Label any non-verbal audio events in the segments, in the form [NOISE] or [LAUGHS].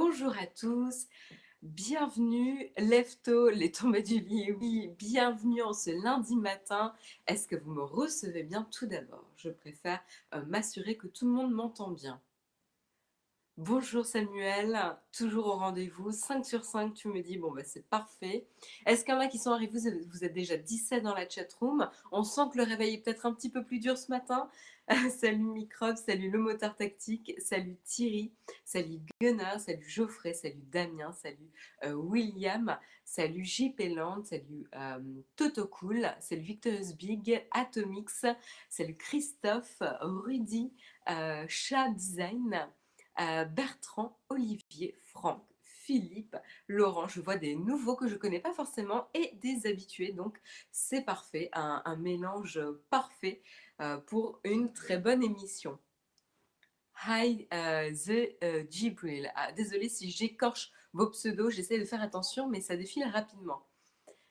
Bonjour à tous, bienvenue, lève-tôt, les tombées du lit, oui, bienvenue en ce lundi matin. Est-ce que vous me recevez bien? Tout d'abord Je préfère euh, m'assurer que tout le monde m'entend bien. Bonjour Samuel, toujours au rendez-vous, 5 sur 5, tu me dis, bon bah c'est parfait. Est-ce qu'il y en a qui sont arrivés, vous êtes déjà 17 dans la chatroom, on sent que le réveil est peut-être un petit peu plus dur ce matin. [LAUGHS] salut Microbe, salut le motard tactique, salut Thierry, salut Gunnar, salut Geoffrey, salut Damien, salut euh, William, salut JP Land, salut euh, Toto Cool, salut Victorious Big, Atomix, salut Christophe, Rudy, euh, Chat Design, Bertrand, Olivier, Franck, Philippe, Laurent. Je vois des nouveaux que je ne connais pas forcément et des habitués. Donc c'est parfait, un, mélange parfait euh, pour une très bonne émission. Hi uh, the uh, Jibril. Ah, désolé si j'écorche vos pseudos, j'essaie de faire attention, mais ça défile rapidement.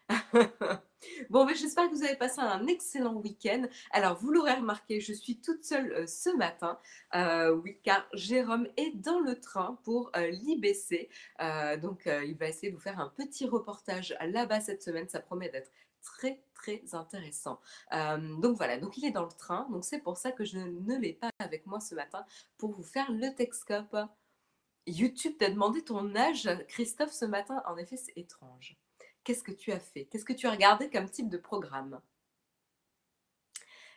[LAUGHS] bon, mais j'espère que vous avez passé un excellent week-end. Alors, vous l'aurez remarqué, je suis toute seule euh, ce matin. Euh, oui, car Jérôme est dans le train pour euh, l'IBC. donc, il va essayer de vous faire un petit reportage là-bas cette semaine. Ça promet d'être très très intéressant. donc voilà, donc il est dans le train, donc c'est pour ça que je ne l'ai pas avec moi ce matin pour vous faire le Texcope. YouTube t'a demandé ton âge, Christophe, ce matin. En effet, c'est étrange. Qu'est-ce que tu as fait? Qu'est-ce que tu as regardé comme type de programme?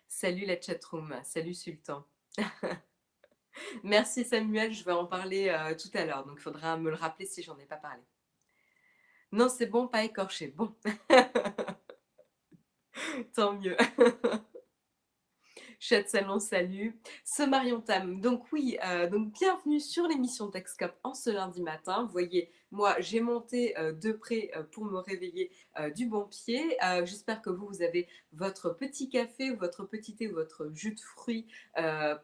Salut la chatroom, salut Sultan. [LAUGHS] Merci Samuel, je vais en parler euh, tout à l'heure, donc il faudra me le rappeler si j'en ai pas parlé. Non, c'est bon, pas écorché. Bon. [LAUGHS] Tant mieux. [LAUGHS] Chat Salon, salut. Ce Marion Tam. Donc oui, euh, donc bienvenue sur l'émission Texcop en ce lundi matin. Vous voyez, moi, j'ai monté euh, de près euh, pour me réveiller du bon pied. J'espère que vous, vous avez votre petit café votre petit thé ou votre jus de fruits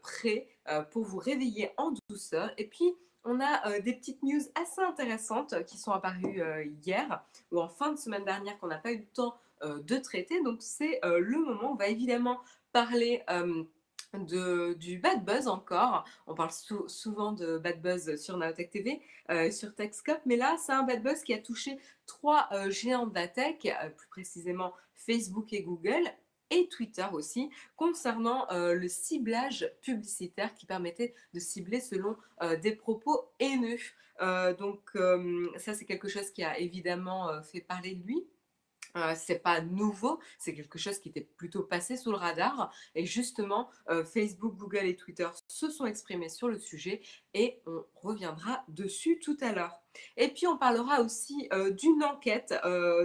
prêt pour vous réveiller en douceur. Et puis, on a des petites news assez intéressantes qui sont apparues hier ou en fin de semaine dernière qu'on n'a pas eu le temps de traiter. Donc c'est le moment. On va évidemment parler de, du bad buzz encore. On parle souvent de bad buzz sur Naotech TV, sur TechScope, mais là, c'est un bad buzz qui a touché trois géants de la tech, plus précisément Facebook et Google, et Twitter aussi, concernant le ciblage publicitaire qui permettait de cibler selon des propos haineux. donc ça, c'est quelque chose qui a évidemment fait parler de lui. Euh, c'est pas nouveau, c'est quelque chose qui était plutôt passé sous le radar. Et justement, euh, Facebook, Google et Twitter se sont exprimés sur le sujet et on reviendra dessus tout à l'heure. Et puis on parlera aussi euh, d'une enquête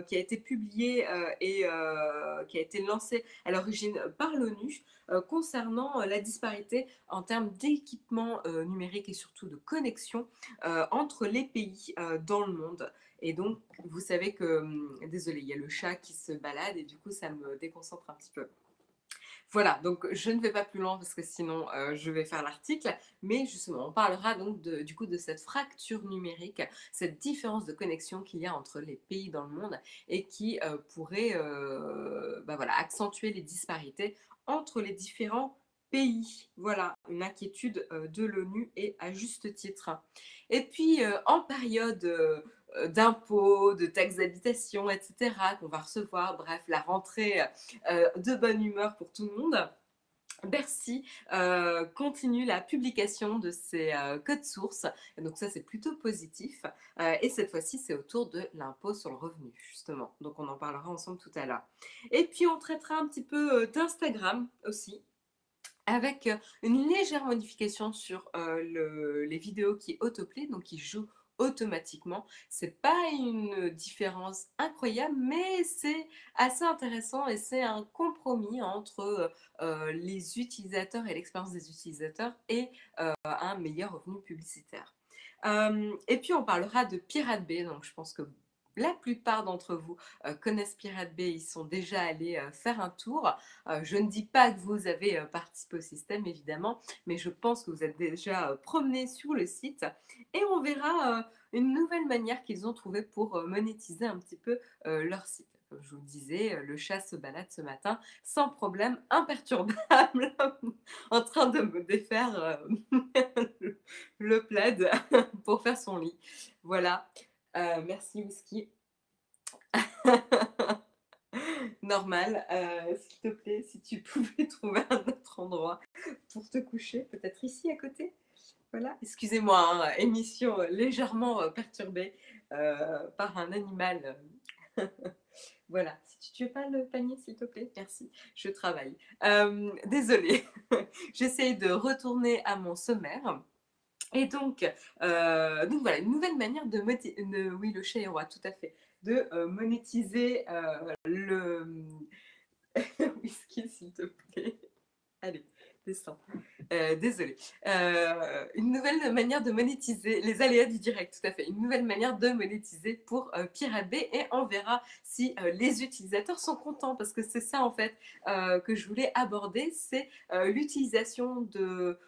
qui a été publiée et qui a été lancée à l'origine par l'ONU concernant la disparité en termes d'équipement numérique et surtout de connexion entre les pays dans le monde. Et donc, vous savez que, hum, désolé, il y a le chat qui se balade et du coup, ça me déconcentre un petit peu. Voilà, donc je ne vais pas plus loin parce que sinon euh, je vais faire l'article, mais justement on parlera donc du coup de cette fracture numérique, cette différence de connexion qu'il y a entre les pays dans le monde et qui euh, pourrait euh, bah voilà, accentuer les disparités entre les différents pays. Voilà, une inquiétude de l'ONU et à juste titre. Et puis en période d'impôts, de taxes d'habitation, etc., qu'on va recevoir. Bref, la rentrée euh, de bonne humeur pour tout le monde. Bercy euh, continue la publication de ses codes sources. donc ça, c'est plutôt positif. et cette fois-ci, c'est autour de l'impôt sur le revenu, justement. Donc on en parlera ensemble tout à l'heure. Et puis, on traitera un petit peu d'Instagram aussi avec une légère modification sur les vidéos qui autoplay, donc qui jouent automatiquement. C'est pas une différence incroyable, mais c'est assez intéressant et c'est un compromis entre euh, les utilisateurs et l'expérience des utilisateurs et euh, un meilleur revenu publicitaire. Euh, et puis on parlera de Pirate Bay, donc je pense que la plupart d'entre vous euh, connaissent Pirate Bay, ils sont déjà allés euh, faire un tour. Euh, je ne dis pas que vous avez participé au système, évidemment, mais je pense que vous êtes déjà promené sur le site et on verra une nouvelle manière qu'ils ont trouvé pour monétiser un petit peu leur site. Comme je vous le disais, le chat se balade ce matin sans problème, imperturbable, [LAUGHS] en train de me défaire [LAUGHS] le plaid [LAUGHS] pour faire son lit. Voilà. Euh, merci Whisky. [LAUGHS] Normal, euh, s'il te plaît, si tu [LAUGHS] pouvais trouver un autre endroit pour te coucher, peut-être ici à côté. Voilà, excusez-moi, hein, émission légèrement perturbée par un animal. [LAUGHS] Voilà, si tu veux pas le panier, s'il te plaît, merci, je travaille. Euh, désolée, j'essaie de retourner à mon sommaire. Et donc, euh, donc voilà, une nouvelle manière de, oui, le chat roi, tout à fait, de euh, monétiser le [LAUGHS] whisky, s'il te plaît. [LAUGHS] Allez. Euh, désolée. Euh, une nouvelle manière de monétiser les aléas du direct, tout à fait. Une nouvelle manière de monétiser pour euh, Bay et on verra si les utilisateurs sont contents parce que c'est ça en fait que je voulais aborder, c'est l'utilisation de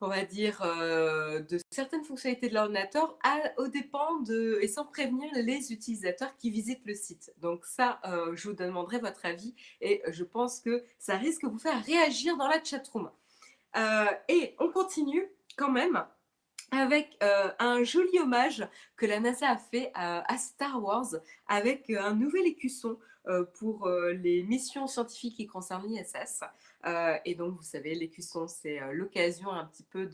on va dire, euh, de certaines fonctionnalités de l'ordinateur au dépend de, et sans prévenir les utilisateurs qui visitent le site. Donc ça, euh, je vous demanderai votre avis et je pense que ça risque de vous faire réagir dans la chatroom. Euh, et on continue quand même avec un joli hommage que la NASA a fait à Star Wars avec un nouvel écusson pour les missions scientifiques qui concernent l'ISS. Euh, et donc, vous savez, les cuissons, c'est euh, l'occasion un petit peu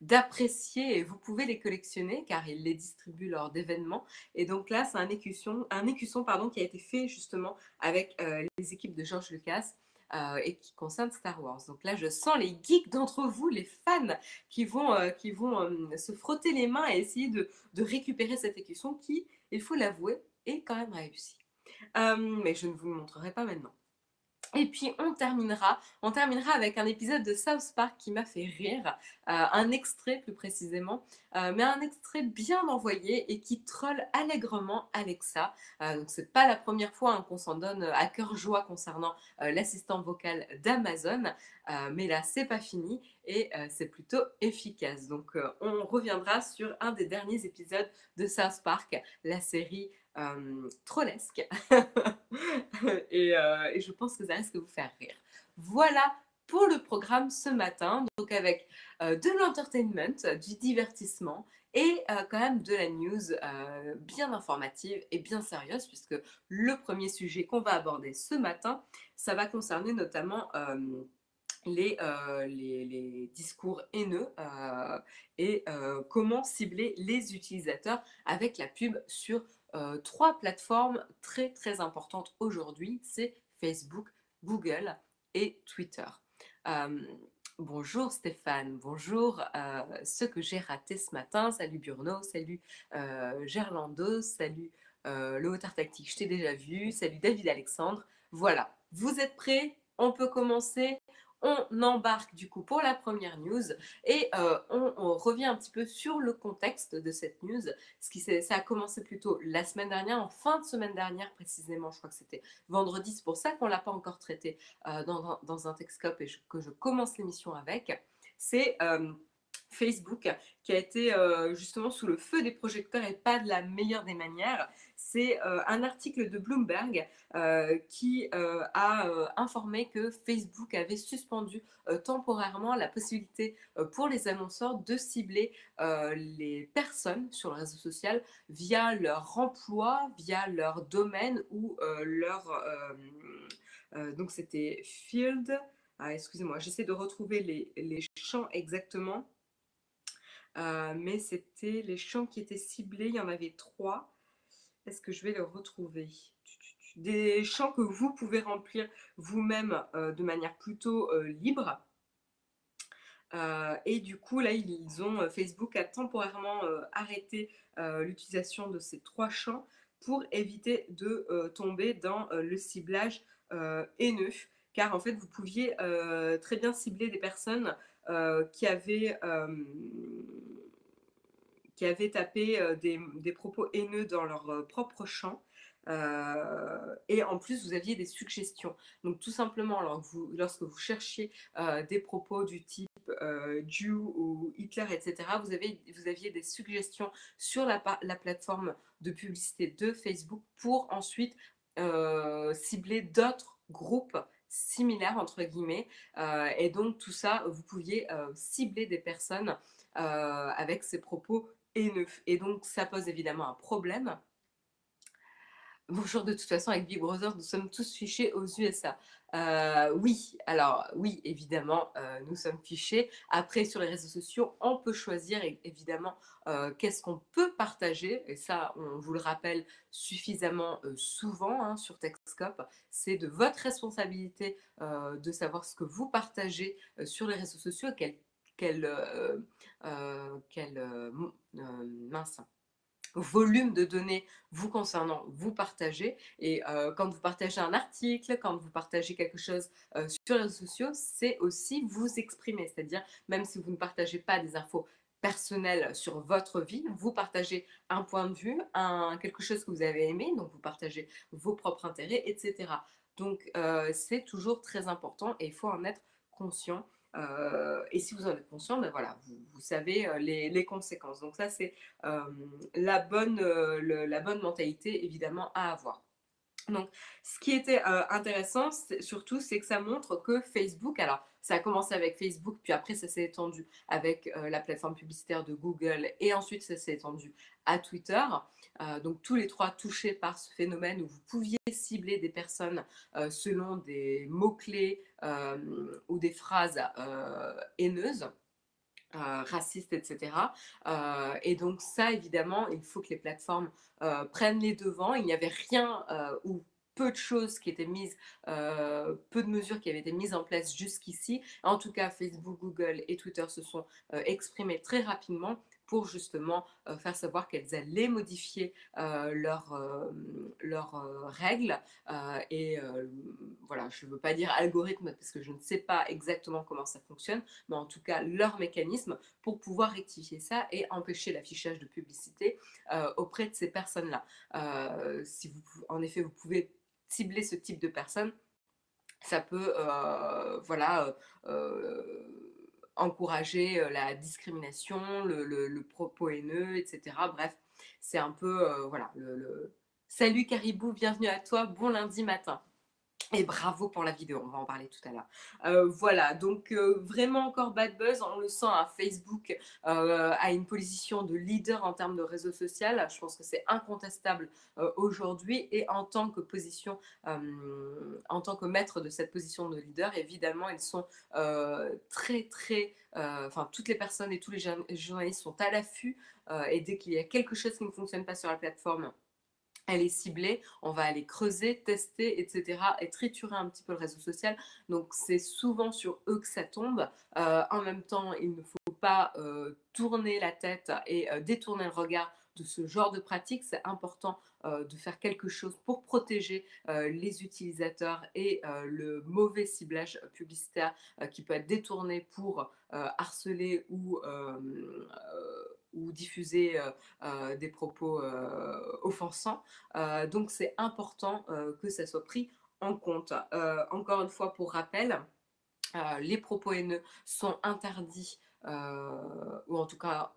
d'apprécier de, et vous pouvez les collectionner car ils les distribuent lors d'événements. Et donc là, c'est un écusson, un écusson pardon, qui a été fait justement avec euh, les équipes de George Lucas. et qui concerne Star Wars. Donc là, je sens les geeks d'entre vous, les fans, qui vont, qui vont se frotter les mains et essayer de, de récupérer cet écusson qui, il faut l'avouer, est quand même réussi. mais je ne vous le montrerai pas maintenant. Et puis on terminera, avec un épisode de South Park qui m'a fait rire, euh, un extrait plus précisément, euh, mais un extrait bien envoyé et qui troll allègrement Alexa. Euh, donc c'est pas la première fois hein, qu'on s'en donne à cœur joie concernant l'assistant vocal d'Amazon, mais là c'est pas fini et c'est plutôt efficace. Donc on reviendra sur un des derniers épisodes de South Park, la série euh, trollesque. [LAUGHS] et, euh, et, je pense que ça risque de vous faire rire. Voilà pour le programme ce matin, donc avec euh, de l'entertainment, du divertissement et quand même de la news bien informative et bien sérieuse, puisque le premier sujet qu'on va aborder ce matin, ça va concerner notamment les, les, discours haineux et comment cibler les utilisateurs avec la pub sur euh, trois plateformes très très importantes aujourd'hui, c'est Facebook, Google et Twitter. Euh, bonjour Stéphane, bonjour euh, ce que j'ai raté ce matin, salut Burno, salut Gerlando, salut le Hauteur Tactique, je t'ai déjà vu, salut David Alexandre. Voilà, vous êtes prêts? On peut commencer? On embarque du coup pour la première news et euh, on, revient un petit peu sur le contexte de cette news. Ce qui ça a commencé plutôt la semaine dernière, en fin de semaine dernière précisément, je crois que c'était vendredi, c'est pour ça qu'on l'a pas encore traité euh, dans, dans, un Texcope et que je commence l'émission avec. C'est euh, Facebook qui a été justement sous le feu des projecteurs et pas de la meilleure des manières c'est euh, un article de Bloomberg euh, qui euh, a informé que Facebook avait suspendu temporairement la possibilité pour les annonceurs de cibler les personnes sur le réseau social via leur emploi, via leur domaine ou leur... donc c'était Field. Ah, excusez-moi, j'essaie de retrouver les, les champs exactement. Mais c'était les champs qui étaient ciblés, il y en avait trois. Est-ce que je vais le retrouver? Des champs que vous pouvez remplir vous-même euh, de manière plutôt euh, libre. Euh, et du coup, là, ils Facebook a temporairement arrêté l'utilisation de ces trois champs pour éviter de tomber dans le ciblage haineux. Car en fait, vous pouviez très bien cibler des personnes qui avaient qui avaient tapé euh, des, propos haineux dans leur euh, propre champ. Euh, et en plus, vous aviez des suggestions. Donc, tout simplement, lorsque vous cherchiez des propos du type Jew ou Hitler, etc., vous, avez, vous aviez des suggestions sur la, la plateforme de publicité de Facebook pour ensuite cibler d'autres groupes similaires, entre guillemets. et donc, tout ça, vous pouviez cibler des personnes avec ces propos haineux. Et donc, ça pose évidemment un problème. Bonjour, de toute façon, avec Big Brother, nous sommes tous fichés aux USA. Euh, oui, alors oui, évidemment, euh, nous sommes fichés. Après, sur les réseaux sociaux, on peut choisir évidemment euh, qu'est-ce qu'on peut partager. Et ça, on vous le rappelle suffisamment souvent hein, sur Texcope. C'est de votre responsabilité de savoir ce que vous partagez sur les réseaux sociaux, quel, quel, quel mince volume de données vous concernant, vous partagez. Et euh, quand vous partagez un article, quand vous partagez quelque chose euh, sur les réseaux sociaux, c'est aussi vous exprimer. C'est-à-dire, même si vous ne partagez pas des infos personnelles sur votre vie, vous partagez un point de vue, un, quelque chose que vous avez aimé, donc vous partagez vos propres intérêts, etc. Donc, euh, c'est toujours très important et il faut en être conscient. Euh, et si vous en êtes conscient, ben voilà, vous, savez euh, les, conséquences. Donc ça, c'est euh, la, bonne, la bonne mentalité, évidemment, à avoir. Donc, ce qui était intéressant, surtout, c'est que ça montre que Facebook, alors ça a commencé avec Facebook, puis après ça s'est étendu avec la plateforme publicitaire de Google, et ensuite ça s'est étendu à Twitter. Euh, donc tous les trois touchés par ce phénomène où vous pouviez cibler des personnes euh, selon des mots-clés euh, ou des phrases haineuses. racistes, etc. et donc ça, évidemment, il faut que les plateformes prennent les devants. Il n'y avait rien ou peu de choses qui étaient mises, peu de mesures qui avaient été mises en place jusqu'ici. En tout cas, Facebook, Google et Twitter se sont exprimés très rapidement pour justement euh, faire savoir qu'elles allaient modifier euh, leurs leur, euh, règles. et voilà, je ne veux pas dire algorithme parce que je ne sais pas exactement comment ça fonctionne, mais en tout cas leur mécanisme pour pouvoir rectifier ça et empêcher l'affichage de publicité auprès de ces personnes-là. si vous, en effet, vous pouvez cibler ce type de personnes, ça peut, voilà, encourager la discrimination, le, propos haineux, etc. Bref, c'est un peu, voilà, le... Salut Caribou, bienvenue à toi, bon lundi matin. Et bravo pour la vidéo, on va en parler tout à l'heure. Euh, voilà, donc euh, vraiment encore bad buzz, on le sent, à Facebook euh, a une position de leader en termes de réseau social. Je pense que c'est incontestable aujourd'hui. Et en tant que position, en tant que maître de cette position de leader, évidemment, ils sont très, très... Enfin, toutes les personnes et tous les journalistes sont à l'affût. et dès qu'il y a quelque chose qui ne fonctionne pas sur la plateforme, elle est ciblée, on va aller creuser, tester, etc. et triturer un petit peu le réseau social. Donc c'est souvent sur eux que ça tombe. Euh, en même temps, il ne faut pas euh, tourner la tête et euh, détourner le regard de ce genre de pratique, c'est important de faire quelque chose pour protéger les utilisateurs et le mauvais ciblage publicitaire qui peut être détourné pour harceler ou ou diffuser euh, euh, des propos euh, offensants. donc c'est important que ça soit pris en compte. encore une fois, pour rappel, les propos haineux sont interdits, ou en tout cas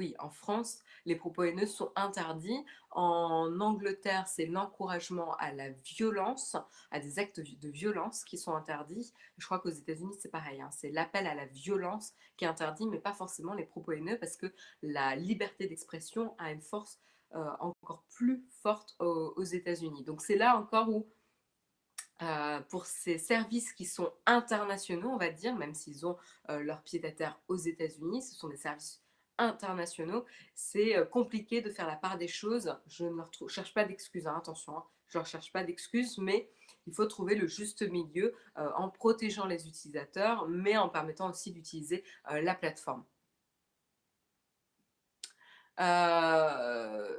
oui, en France, les propos haineux sont interdits. En Angleterre, c'est l'encouragement à la violence, à des actes de violence qui sont interdits. Je crois qu'aux États-Unis, c'est pareil. Hein. C'est l'appel à la violence qui est interdit, mais pas forcément les propos haineux, parce que la liberté d'expression a une force euh, encore plus forte aux, États-Unis. Donc c'est là encore où euh, pour ces services qui sont internationaux, on va dire, même s'ils ont euh, leur pied à terre aux États-Unis, ce sont des services internationaux, c'est euh, compliqué de faire la part des choses. Je ne leur cherche pas d'excuses, hein, attention, hein. je ne cherche pas d'excuses, mais il faut trouver le juste milieu euh, en protégeant les utilisateurs, mais en permettant aussi d'utiliser euh, la plateforme.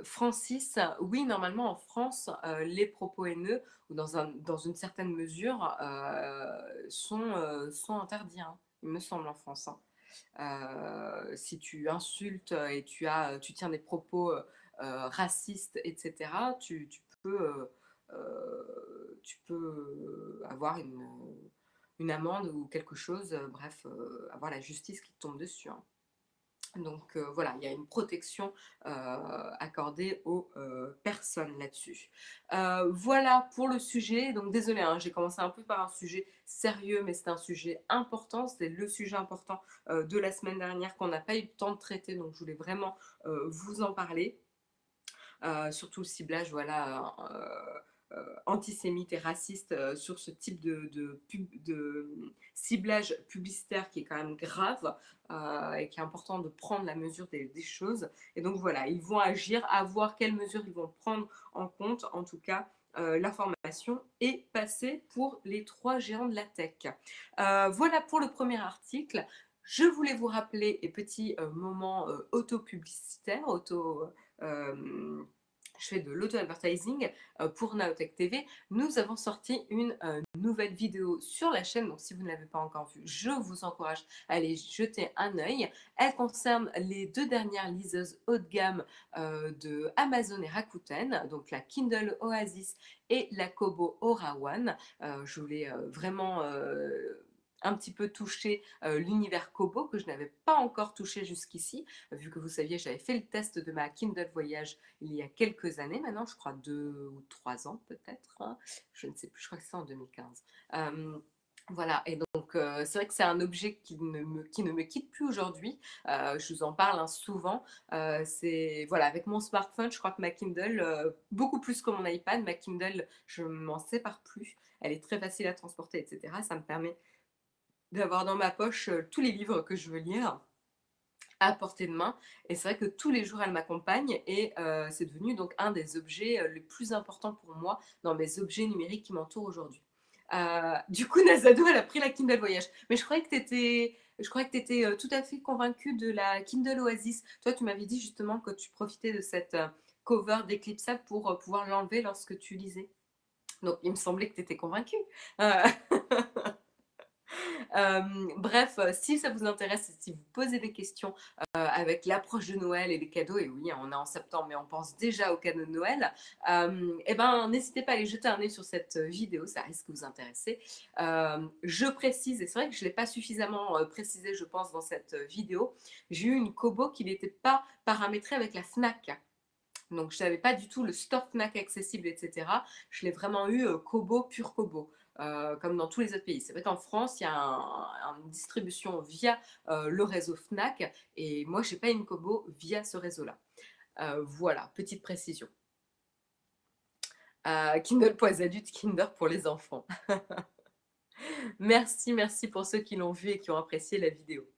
Francis, oui, normalement en France, les propos haineux, ou dans, un, dans une certaine mesure, sont, interdits, hein, il me semble, en France. Si tu insultes et tu, as, tu tiens des propos euh, racistes, etc., tu, peux, euh, tu peux avoir une, une, amende ou quelque chose, bref, avoir la justice qui tombe dessus. Hein. Donc euh, voilà, il y a une protection euh, accordée aux euh, personnes là-dessus. voilà pour le sujet. Donc désolé, hein, j'ai commencé un peu par un sujet sérieux, mais c'est un sujet important. C'est le sujet important de la semaine dernière qu'on n'a pas eu le temps de traiter. Donc je voulais vraiment vous en parler. surtout le ciblage, voilà antisémite et raciste euh, sur ce type de, ciblage publicitaire qui est quand même grave euh, et qui est important de prendre la mesure des, choses. Et donc voilà, ils vont agir, à voir quelles mesures ils vont prendre en compte. En tout cas, l'information est passée pour les trois géants de la tech. voilà pour le premier article. Je voulais vous rappeler, et petit moment auto-publicitaire, auto je fais de l'auto-advertising euh, pour Naotech TV, nous avons sorti une euh, nouvelle vidéo sur la chaîne. Donc, si vous ne l'avez pas encore vue, je vous encourage à aller jeter un œil. Elle concerne les deux dernières liseuses haut de gamme euh, de Amazon et Rakuten, donc la Kindle Oasis et la Kobo Aura One. je voulais vraiment un petit peu touché euh, l'univers Kobo que je n'avais pas encore touché jusqu'ici, vu que vous saviez, j'avais fait le test de ma Kindle Voyage il y a quelques années maintenant, je crois deux ou trois ans peut-être, hein. je ne sais plus, je crois que c'est en 2015. voilà, et donc euh, c'est vrai que c'est un objet qui ne me, quitte plus aujourd'hui. Euh, je vous en parle hein, souvent. c'est voilà, avec mon smartphone, je crois que ma Kindle, beaucoup plus que mon iPad, ma Kindle, je m'en sépare plus. Elle est très facile à transporter, etc. Ça me permet d'avoir dans ma poche euh, tous les livres que je veux lire à portée de main. Et c'est vrai que tous les jours, elle m'accompagne et euh, c'est devenu donc un des objets euh, les plus importants pour moi dans mes objets numériques qui m'entourent aujourd'hui. du coup, [LAUGHS] Nazado, elle a pris la Kindle Voyage. Mais je croyais que tu étais, je croyais que étais tout à fait convaincue de la Kindle Oasis. Toi, tu m'avais dit justement que tu profitais de cette cover d'Eclipse pour pouvoir l'enlever lorsque tu lisais. Donc, il me semblait que tu étais convaincue. Euh, [LAUGHS] bref, euh, si ça vous intéresse, si vous posez des questions euh, avec l'approche de Noël et les cadeaux, et oui, on est en septembre, mais on pense déjà aux cadeaux de Noël, eh ben, n'hésitez pas à aller jeter un œil sur cette vidéo, ça risque de vous intéresser. je précise, et c'est vrai que je ne l'ai pas suffisamment précisé, je pense, dans cette vidéo, j'ai eu une Kobo qui n'était pas paramétrée avec la FNAC. Donc, je n'avais pas du tout le store FNAC accessible, etc. Je l'ai vraiment eu Kobo, pur Kobo. Euh, comme dans tous les autres pays. C'est vrai qu'en France, il y a une distribution via euh, le réseau FNAC et moi, je n'ai pas une via ce réseau-là. Euh, voilà, petite précision. Kindle pour les adultes, Kinder pour les enfants. [LAUGHS] merci, merci pour ceux qui l'ont vu et qui ont apprécié la vidéo.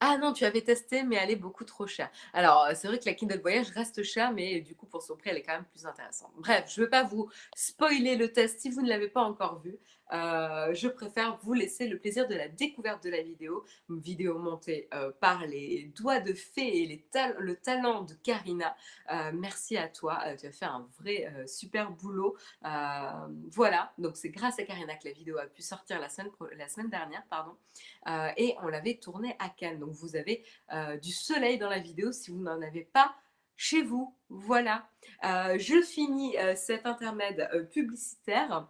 Ah non, tu avais testé, mais elle est beaucoup trop chère. Alors, euh, c'est vrai que la Kindle Voyage reste chère, mais du coup, pour son prix, elle est quand même plus intéressante. Bref, je ne veux pas vous spoiler le test si vous ne l'avez pas encore vu. Euh, je préfère vous laisser le plaisir de la découverte de la vidéo, vidéo montée euh, par les doigts de fée et le talent de Karina. Euh, merci à toi, tu as fait un vrai super boulot. voilà, donc c'est grâce à Karina que la vidéo a pu sortir la semaine, dernière, pardon, et on l'avait tournée à Cannes. Donc vous avez du soleil dans la vidéo si vous n'en avez pas chez vous. Voilà, je finis cet intermède publicitaire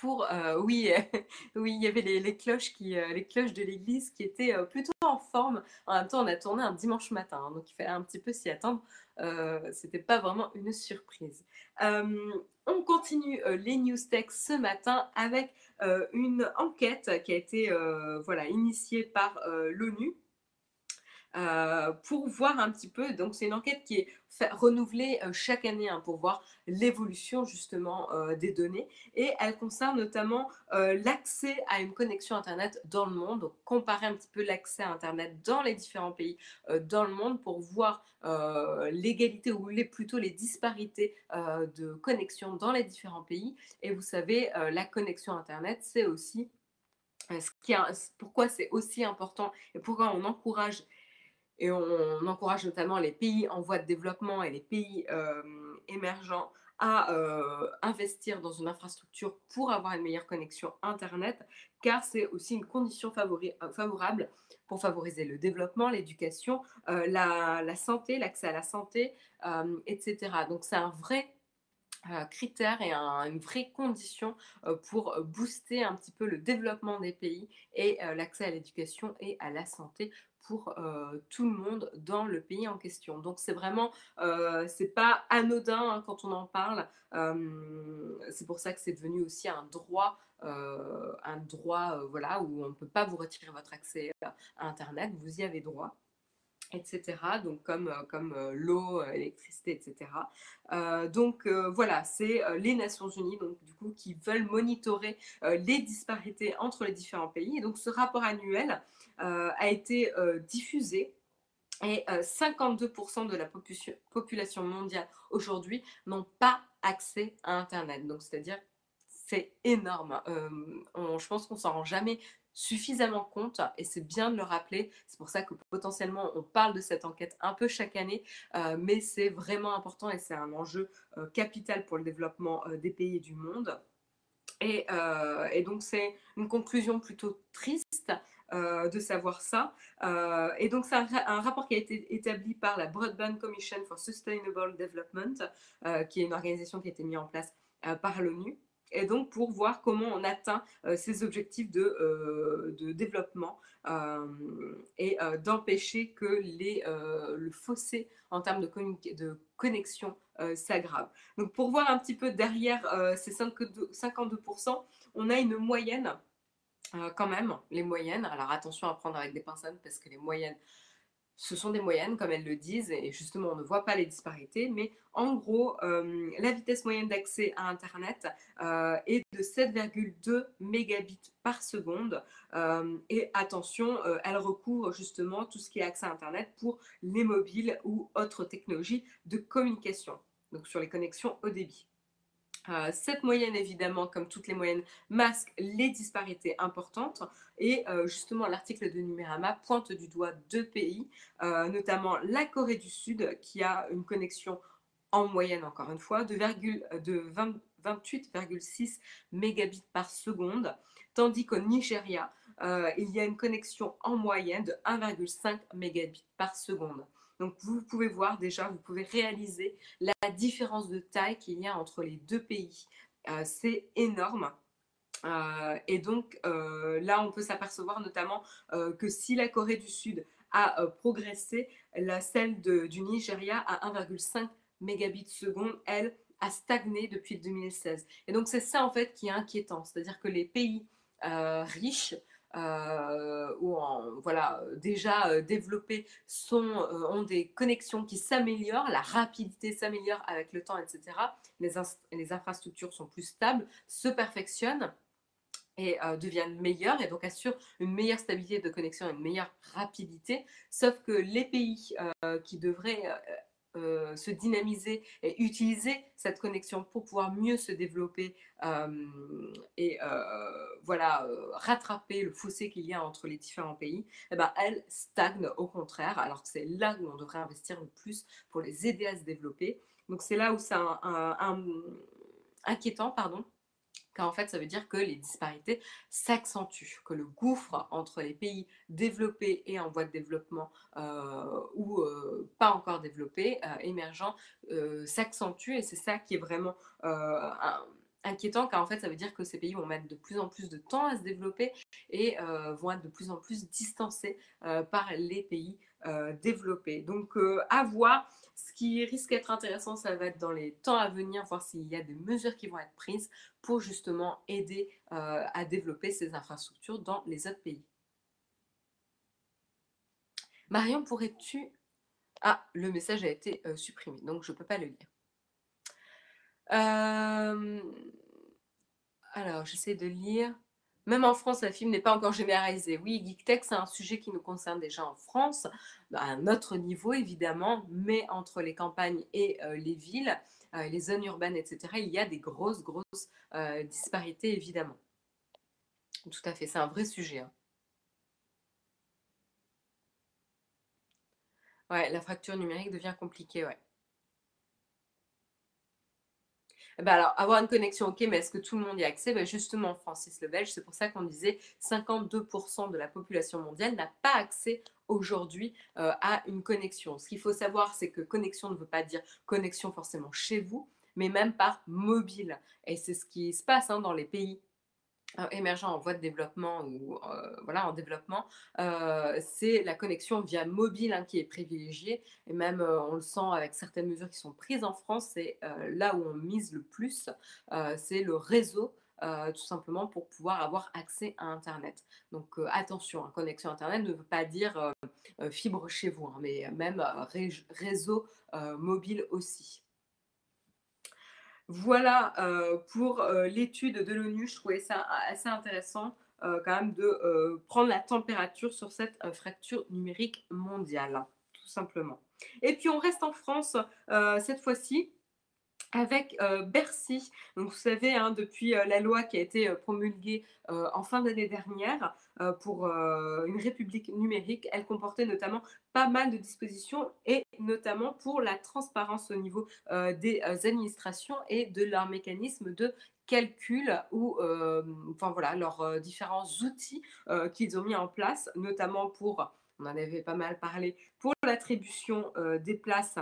pour euh, oui [LAUGHS] oui il y avait les, cloches qui euh, les cloches de l'église qui étaient plutôt en forme. En même temps on a tourné un dimanche matin hein, donc il fallait un petit peu s'y attendre. C'était pas vraiment une surprise. On continue les news tech ce matin avec une enquête qui a été voilà initiée par l'ONU euh, pour voir un petit peu. Donc, c'est une enquête qui est renouvelée euh, chaque année hein, pour voir l'évolution justement euh, des données. Et elle concerne notamment l'accès à une connexion Internet dans le monde. Donc, comparer un petit peu l'accès à Internet dans les différents pays dans le monde pour voir l'égalité ou plutôt les disparités de connexion dans les différents pays. Et vous savez, la connexion Internet, c'est aussi ce qui pourquoi c'est aussi important et pourquoi on encourage et on, encourage notamment les pays en voie de développement et les pays émergents à investir dans une infrastructure pour avoir une meilleure connexion Internet, car c'est aussi une condition favorable pour favoriser le développement, l'éducation, la, santé, l'accès à la santé, etc. Donc c'est un vrai critère et une vraie condition pour booster un petit peu le développement des pays et l'accès à l'éducation et à la santé pour tout le monde dans le pays en question. Donc c'est vraiment, c'est pas anodin hein, quand on en parle. c'est pour ça que c'est devenu aussi un droit, un droit, voilà, où on ne peut pas vous retirer votre accès à Internet. Vous y avez droit etc. Donc comme, euh, comme euh, l'eau, euh, l'électricité, etc. donc voilà, c'est les Nations Unies donc du coup qui veulent monitorer les disparités entre les différents pays. Et donc ce rapport annuel a été diffusé et 52% de la population mondiale aujourd'hui n'ont pas accès à Internet. Donc c'est-à-dire c'est énorme. je pense qu'on s'en rend jamais suffisamment compte et c'est bien de le rappeler. C'est pour ça que potentiellement on parle de cette enquête un peu chaque année, euh, mais c'est vraiment important et c'est un enjeu euh, capital pour le développement euh, des pays et du monde. Et, donc c'est une conclusion plutôt triste. De savoir ça. et donc, c'est un, rapport qui a été établi par la Broadband Commission for Sustainable Development, qui est une organisation qui a été mise en place par l'ONU et donc pour voir comment on atteint euh, ces objectifs de, euh, de développement euh, et d'empêcher que les, le fossé en termes de, de connexion s'aggrave. Donc pour voir un petit peu derrière ces 52%, on a une moyenne quand même, les moyennes. Alors attention à prendre avec des pincettes parce que les moyennes ce sont des moyennes, comme elles le disent, et justement, on ne voit pas les disparités, mais en gros, euh, la vitesse moyenne d'accès à Internet euh, est de 7,2 mégabits par seconde. Euh, et attention, elle recouvre justement tout ce qui est accès à Internet pour les mobiles ou autres technologies de communication, donc sur les connexions haut débit. Euh, cette moyenne, évidemment, comme toutes les moyennes, masque les disparités importantes. Et euh, justement, l'article de Numérama pointe du doigt deux pays, euh, notamment la Corée du Sud, qui a une connexion en moyenne, encore une fois, de, de 28,6 mégabits par seconde, tandis qu'au Nigeria, il y a une connexion en moyenne de 1,5 mégabits par seconde. Donc vous pouvez voir déjà, vous pouvez réaliser la différence de taille qu'il y a entre les deux pays. Euh, c'est énorme. Euh, et donc euh, là, on peut s'apercevoir notamment que si la Corée du Sud a progressé, la celle du Nigeria à 1,5 mégabits seconde, elle, a stagné depuis 2016. Et donc c'est ça en fait qui est inquiétant, c'est-à-dire que les pays riches euh, ou en, voilà, déjà euh, développés sont, euh, ont des connexions qui s'améliorent, la rapidité s'améliore avec le temps, etc. Les, infrastructures sont plus stables, se perfectionnent et deviennent meilleures et donc assurent une meilleure stabilité de connexion, une meilleure rapidité. Sauf que les pays qui devraient euh, se dynamiser et utiliser cette connexion pour pouvoir mieux se développer euh, et euh, voilà rattraper le fossé qu'il y a entre les différents pays, eh ben, elle stagne au contraire, alors que c'est là où on devrait investir le plus pour les aider à se développer. Donc c'est là où c'est un, inquiétant, pardon, car en fait, ça veut dire que les disparités s'accentuent, que le gouffre entre les pays développés et en voie de développement euh, ou euh, pas encore développés, euh, émergents, s'accentue. Et c'est ça qui est vraiment inquiétant car en fait ça veut dire que ces pays vont mettre de plus en plus de temps à se développer et vont être de plus en plus distancés par les pays développés. Donc à voir, ce qui risque d'être intéressant, ça va être dans les temps à venir, voir s'il y a des mesures qui vont être prises pour justement aider euh, à développer ces infrastructures dans les autres pays. Marion, pourrais-tu... Ah, le message a été euh, supprimé, donc je ne peux pas le lire. Euh, alors, j'essaie de lire. Même en France, la film n'est pas encore généralisée. Oui, GeekTech, c'est un sujet qui nous concerne déjà en France, à un autre niveau évidemment, mais entre les campagnes et euh, les villes, euh, les zones urbaines, etc., il y a des grosses, grosses euh, disparités évidemment. Tout à fait, c'est un vrai sujet. Hein. Ouais, la fracture numérique devient compliquée, ouais. Eh ben alors, avoir une connexion, ok, mais est-ce que tout le monde y a accès? Ben Justement, Francis le Belge, c'est pour ça qu'on disait 52% de la population mondiale n'a pas accès aujourd'hui euh, à une connexion. Ce qu'il faut savoir, c'est que connexion ne veut pas dire connexion forcément chez vous, mais même par mobile. Et c'est ce qui se passe hein, dans les pays émergents en voie de développement ou euh, voilà en développement, euh, c'est la connexion via mobile hein, qui est privilégiée et même on le sent avec certaines mesures qui sont prises en France, c'est là où on mise le plus, c'est le réseau. tout simplement pour pouvoir avoir accès à Internet. Donc attention, hein, connexion Internet ne veut pas dire fibre chez vous, hein, mais même réseau mobile aussi. Voilà euh, pour euh, l'étude de l'ONU. Je trouvais ça assez intéressant euh, quand même de prendre la température sur cette fracture numérique mondiale, tout simplement. Et puis on reste en France cette fois-ci avec Bercy. Donc, vous savez, hein, depuis la loi qui a été promulguée en fin d'année dernière pour une république numérique, elle comportait notamment pas mal de dispositions et notamment pour la transparence au niveau des administrations et de leurs mécanismes de calcul ou enfin voilà leurs différents outils qu'ils ont mis en place, notamment pour, on en avait pas mal parlé, pour l'attribution des places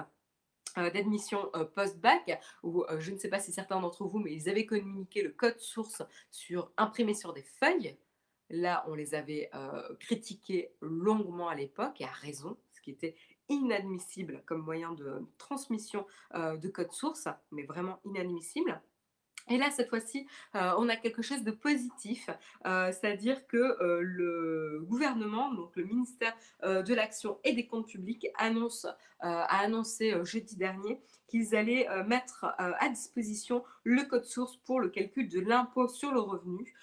euh, d'admission euh, post-bac, où euh, je ne sais pas si certains d'entre vous, mais ils avaient communiqué le code source sur imprimé sur des feuilles. Là, on les avait critiqués longuement à l'époque, et à raison, ce qui était inadmissible comme moyen de transmission de code source, mais vraiment inadmissible. Et là, cette fois-ci, euh, on a quelque chose de positif, euh, c'est-à-dire que euh, le gouvernement, donc le ministère de l'Action et des Comptes Publics, annonce, a annoncé jeudi dernier qu'ils allaient mettre à disposition le code source pour le calcul de l'impôt sur le revenu,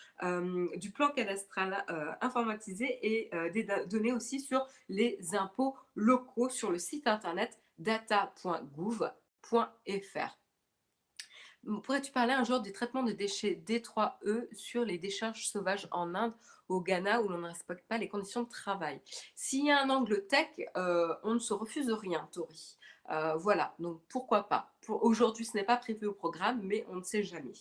du plan cadastral informatisé et des données aussi sur les impôts locaux sur le site internet data.gouv.fr. Pourrais-tu parler un jour du traitement de déchets D3E sur les décharges sauvages en Inde, au Ghana, où l'on ne respecte pas les conditions de travail? S'il y a un angle tech, euh, on ne se refuse rien, Tori. Euh, voilà, donc pourquoi pas? Aujourd'hui, ce n'est pas prévu au programme, mais on ne sait jamais.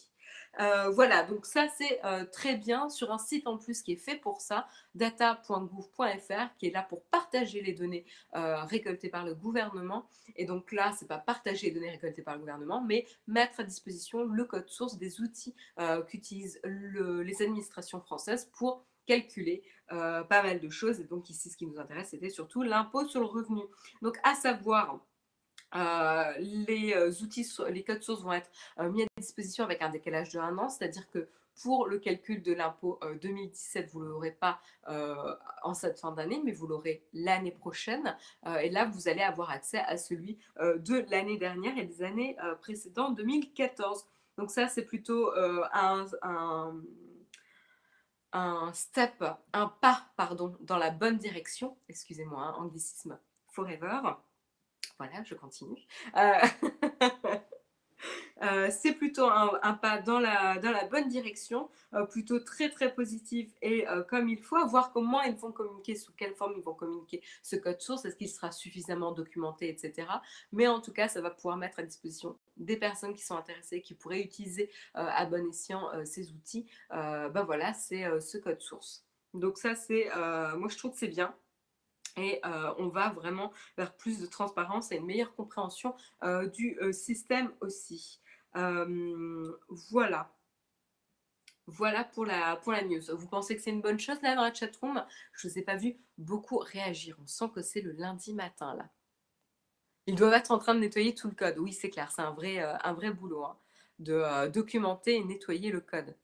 Euh, voilà, donc ça c'est euh, très bien sur un site en plus qui est fait pour ça, data.gouv.fr, qui est là pour partager les données euh, récoltées par le gouvernement. Et donc là, c'est pas partager les données récoltées par le gouvernement, mais mettre à disposition le code source des outils qu'utilisent les administrations françaises pour calculer pas mal de choses. Et donc ici, ce qui nous intéresse, c'était surtout l'impôt sur le revenu. Donc à savoir euh, les euh, outils, les codes sources vont être euh, mis à disposition avec un décalage de un an, c'est-à-dire que pour le calcul de l'impôt 2017, vous ne l'aurez pas en cette fin d'année, mais vous l'aurez l'année prochaine. et là, vous allez avoir accès à celui de l'année dernière et des années précédentes, 2014. Donc ça, c'est plutôt un, un, step, un pas, pardon, dans la bonne direction. Excusez-moi, hein, anglicisme forever. Voilà, je continue. Euh, [LAUGHS] euh, c'est plutôt un, pas dans la, bonne direction, euh, plutôt très très positif et comme il faut, voir comment ils vont communiquer, sous quelle forme ils vont communiquer ce code source, est-ce qu'il sera suffisamment documenté, etc. Mais en tout cas, ça va pouvoir mettre à disposition des personnes qui sont intéressées, qui pourraient utiliser à bon escient ces outils. ben voilà, c'est ce code source. Donc ça, c'est, moi je trouve que c'est bien. Et euh, on va vraiment vers plus de transparence et une meilleure compréhension euh, du euh, système aussi. voilà. Voilà pour la, pour news. Vous pensez que c'est une bonne chose là dans la chatroom? Je ne vous ai pas vu beaucoup réagir. On sent que c'est le lundi matin là. Ils doivent être en train de nettoyer tout le code. Oui, c'est clair, c'est un vrai, un vrai boulot hein, de documenter et nettoyer le code.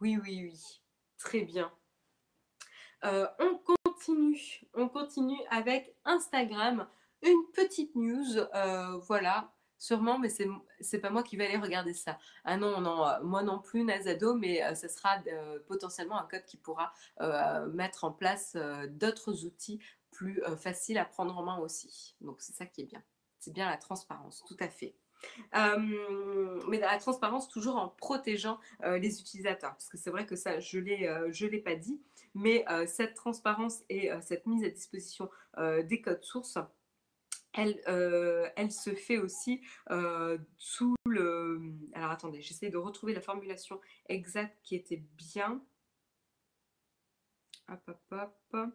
Oui, oui, oui. Très bien. Euh, on continue, on continue avec Instagram. Une petite news, euh, voilà, sûrement, mais c'est c'est pas moi qui vais aller regarder ça. Ah non, non, euh, moi non plus, Nazado, mais ce sera potentiellement un code qui pourra mettre en place d'autres outils plus faciles à prendre en main aussi. Donc c'est ça qui est bien. C'est bien la transparence, tout à fait. Mais la transparence toujours en protégeant les utilisateurs, parce que c'est vrai que ça, je ne l'ai pas dit, mais euh, cette transparence et euh, cette mise à disposition euh, des codes sources, elle, elle, se fait aussi sous le... Alors attendez, j'essaie de retrouver la formulation exacte qui était bien. Hop, hop, hop.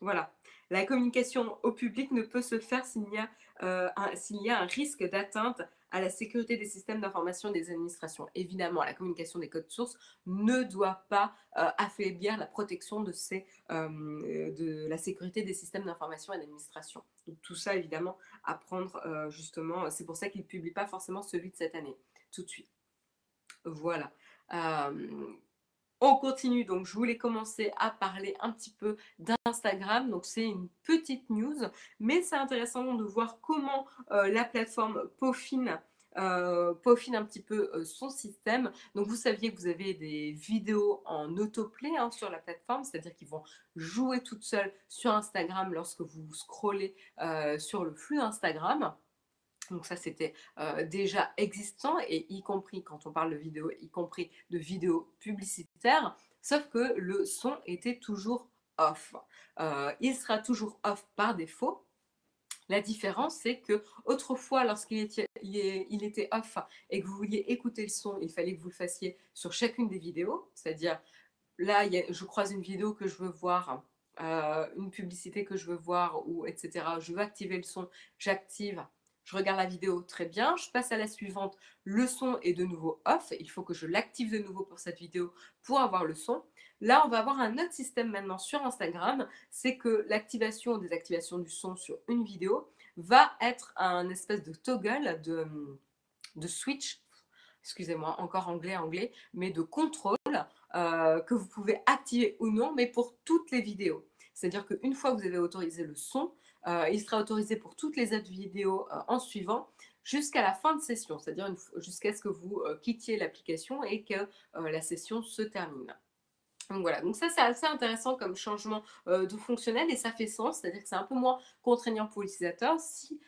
Voilà. La communication au public ne peut se faire s'il y, euh, a un risque d'atteinte à la sécurité des systèmes d'information des administrations. Évidemment, la communication des codes sources ne doit pas euh, affaiblir la protection euh, de la sécurité des systèmes d'information et d'administration. Donc tout ça, évidemment, à prendre justement. C'est pour ça qu'il ne publie pas forcément celui de cette année, tout de suite. Voilà. On continue, donc je voulais commencer à parler un petit peu d'Instagram. Donc c'est une petite news, mais c'est intéressant de voir comment euh, la plateforme peaufine, euh, un petit peu euh, son système. Donc vous saviez que vous avez des vidéos en autoplay hein, sur la plateforme, c'est-à-dire qu'ils vont jouer toutes seules sur Instagram lorsque vous scrollez sur le flux Instagram. Donc ça, c'était euh, déjà existant, et y compris quand on parle de vidéo, y compris de vidéos publicitaires, sauf que le son était toujours off. Euh, il sera toujours off par défaut. La différence, c'est que autrefois, lorsqu'il était, il était off et que vous vouliez écouter le son, il fallait que vous le fassiez sur chacune des vidéos. C'est-à-dire, là, je croise une vidéo que je veux voir, euh, une publicité que je veux voir, ou etc. Je veux activer le son, j'active je regarde la vidéo très bien, je passe à la suivante, le son est de nouveau off, il faut que je l'active de nouveau pour cette vidéo pour avoir le son. Là, on va avoir un autre système maintenant sur Instagram, c'est que l'activation ou désactivation du son sur une vidéo va être un espèce de toggle, de, switch, excusez-moi, encore anglais, anglais, mais de contrôle euh, que vous pouvez activer ou non, mais pour toutes les vidéos. C'est-à-dire qu'une fois que vous avez autorisé le son, il sera autorisé pour toutes les autres vidéos euh, en suivant jusqu'à la fin de session, c'est-à-dire jusqu'à ce que vous euh, quittiez l'application et que la session se termine. Donc voilà, donc ça c'est assez intéressant comme changement de fonctionnel et ça fait sens, c'est-à-dire que c'est un peu moins contraignant pour l'utilisateur si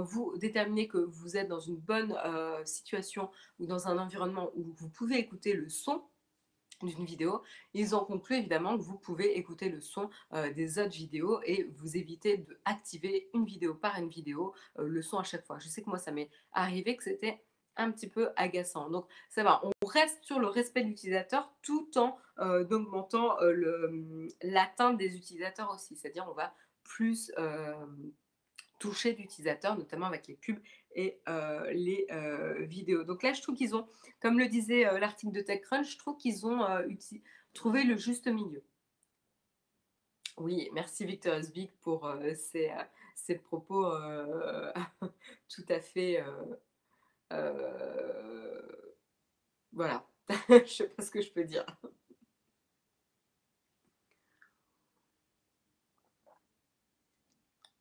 vous déterminez que vous êtes dans une bonne situation ou dans un environnement où vous pouvez écouter le son d'une vidéo, ils ont conclu évidemment que vous pouvez écouter le son euh, des autres vidéos et vous éviter d'activer une vidéo par une vidéo, euh, le son à chaque fois. Je sais que moi, ça m'est arrivé que c'était un petit peu agaçant. Donc ça va, on reste sur le respect de l'utilisateur tout en euh, augmentant l'atteinte des utilisateurs aussi. C'est-à-dire on va plus toucher l'utilisateur, notamment avec les pubs euh, les euh, vidéos. Donc là, je trouve qu'ils ont, comme le disait euh, l'article de TechCrunch, je trouve qu'ils ont trouvé le juste milieu. Oui, merci Victor Asbig pour ces, ces, propos [LAUGHS] tout à fait... voilà, [LAUGHS] je ne sais pas ce que je peux dire.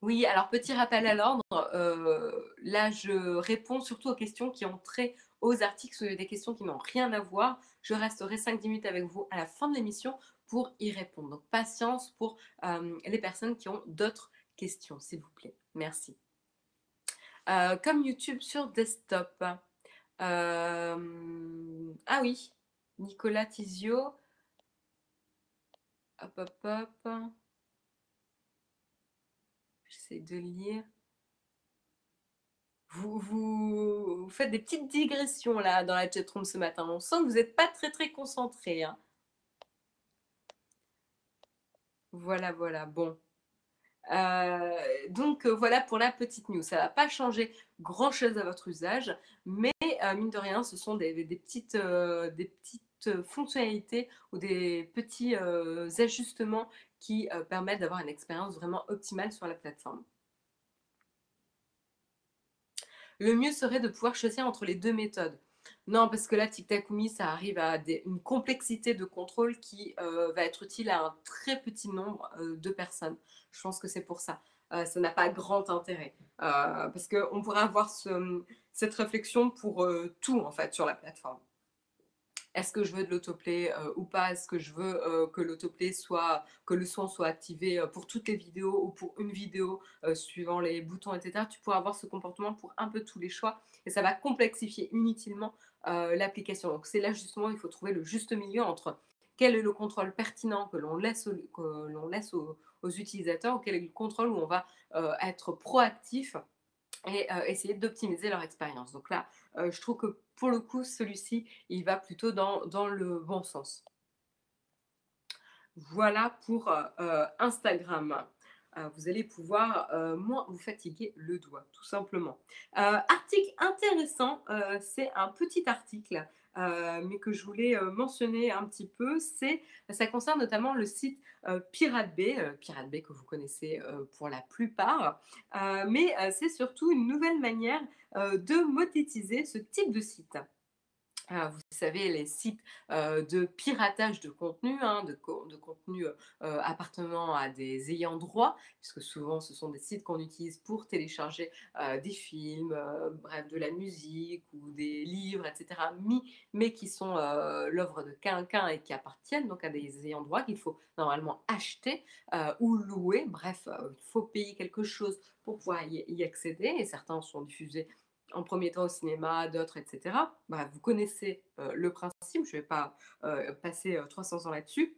Oui, alors petit rappel à l'ordre, euh, là je réponds surtout aux questions qui ont trait aux articles, des questions qui n'ont rien à voir. Je resterai 5-10 minutes avec vous à la fin de l'émission pour y répondre. Donc patience pour euh, les personnes qui ont d'autres questions, s'il vous plaît. Merci. Euh, comme YouTube sur desktop. ah oui, Nicolas Tizio. Hop, hop, hop. J'essaie de lire. Vous, vous, faites des petites digressions là dans la chatroom ce matin. On sent que vous n'êtes pas très très concentré. Hein. Voilà, voilà. Bon. Euh, donc euh, voilà pour la petite news. Ça ne va pas changer grand chose à votre usage, mais euh, mine de rien, ce sont des, petites, des petites fonctionnalités ou des petits ajustements qui permettent d'avoir une expérience vraiment optimale sur la plateforme. Le mieux serait de pouvoir choisir entre les deux méthodes. Non, parce que là, TikTokumi, ça arrive à une complexité de contrôle qui va être utile à un très petit nombre de personnes. Je pense que c'est pour ça. ça n'a pas grand intérêt. parce qu'on pourrait avoir cette réflexion pour tout, en fait, sur la plateforme est-ce que je veux de l'autoplay euh, ou pas? Est-ce que je veux euh, que l'autoplay soit, que le son soit activé euh, pour toutes les vidéos ou pour une vidéo suivant les boutons, etc. Tu pourras avoir ce comportement pour un peu tous les choix et ça va complexifier inutilement l'application. Donc c'est là justement il faut trouver le juste milieu entre quel est le contrôle pertinent que l'on laisse, l'on laisse aux, utilisateurs ou quel est le contrôle où on va être proactif et essayer d'optimiser leur expérience. Donc là, je trouve que pour le coup, celui-ci, il va plutôt dans, dans, le bon sens. Voilà pour Instagram. vous allez pouvoir moins vous fatiguer le doigt, tout simplement. article intéressant, c'est un petit article euh, mais que je voulais euh, mentionner un petit peu, c'est ça concerne notamment le site euh, Pirate Bay, Pirate Bay que vous connaissez pour la plupart, mais c'est surtout une nouvelle manière de monétiser ce type de site. Ah, vous savez, les sites de piratage de contenu, hein, de, contenu appartenant à des ayants droit, puisque souvent ce sont des sites qu'on utilise pour télécharger des films, bref, de la musique ou des livres, etc., mais qui sont l'œuvre de quelqu'un et qui appartiennent donc à des ayants droit qu'il faut normalement acheter ou louer. Bref, il faut payer quelque chose pour pouvoir y accéder, et certains sont diffusés en premier temps au cinéma, d'autres, etc. Bah, vous connaissez euh, le principe, je ne vais pas euh, passer 300 euh, ans là-dessus.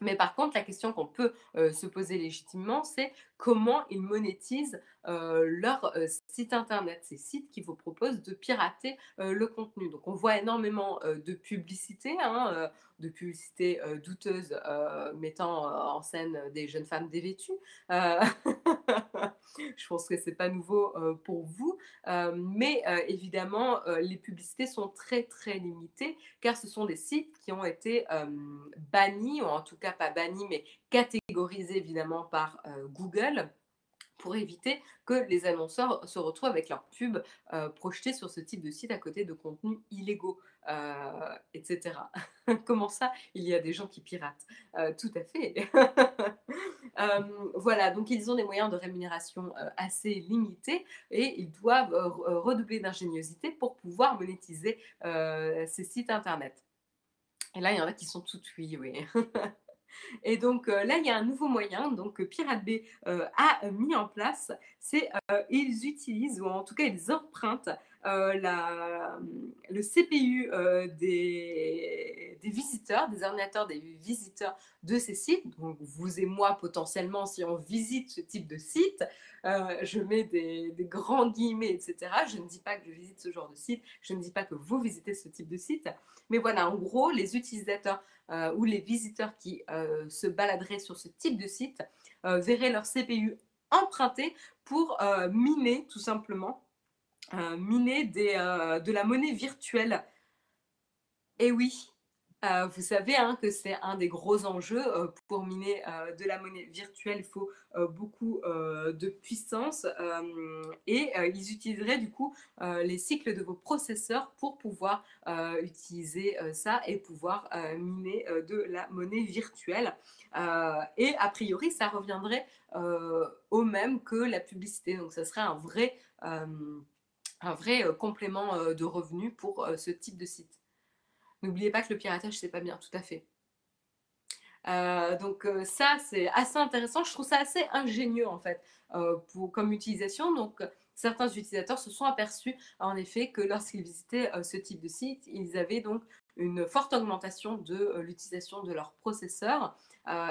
Mais par contre, la question qu'on peut se poser légitimement, c'est comment ils monétisent leur site internet, ces sites qui vous proposent de pirater le contenu. Donc on voit énormément de publicité, hein, de publicité douteuse mettant en scène des jeunes femmes dévêtues. [LAUGHS] Je pense que c'est pas nouveau pour vous, mais évidemment les publicités sont très très limitées car ce sont des sites qui ont été bannis ou en tout cas pas bannis mais catégorisés évidemment par Google pour éviter que les annonceurs se retrouvent avec leurs pubs euh, projetées sur ce type de site à côté de contenus illégaux, euh, etc. [LAUGHS] Comment ça, il y a des gens qui piratent? Euh, Tout à fait. [LAUGHS] voilà, donc ils ont des moyens de rémunération assez limités et ils doivent redoubler d'ingéniosité pour pouvoir monétiser ces sites internet. Et là, il y en a qui sont tout oui. [LAUGHS] Et donc euh, là, il y a un nouveau moyen, donc que Pirate Bay euh, a mis en place, c'est euh, ils utilisent, ou en tout cas ils empruntent la, le CPU des, des, visiteurs, des ordinateurs des visiteurs de ces sites. Donc vous et moi, potentiellement, si on visite ce type de site, je mets des, grands guillemets, etc. Je ne dis pas que je visite ce genre de site, je ne dis pas que vous visitez ce type de site, mais voilà, en gros, les utilisateurs euh, ou les visiteurs qui euh, se baladeraient sur ce type de site euh, verraient leur CPU emprunté pour miner tout simplement, miner des, de la monnaie virtuelle. Et oui, euh, vous savez hein, que c'est un des gros enjeux euh, pour miner euh, de la monnaie virtuelle. Il faut beaucoup de puissance et ils utiliseraient du coup les cycles de vos processeurs pour pouvoir utiliser ça et pouvoir miner de la monnaie virtuelle. et a priori, ça reviendrait au même que la publicité. Donc, ça serait un vrai, un vrai complément de revenus pour ce type de site. N'oubliez pas que le piratage, c'est pas bien, tout à fait. Euh, donc euh, ça, c'est assez intéressant. Je trouve ça assez ingénieux, en fait, euh, comme utilisation. Donc, certains utilisateurs se sont aperçus, en effet, que lorsqu'ils visitaient ce type de site, ils avaient donc une forte augmentation de l'utilisation de leur processeur.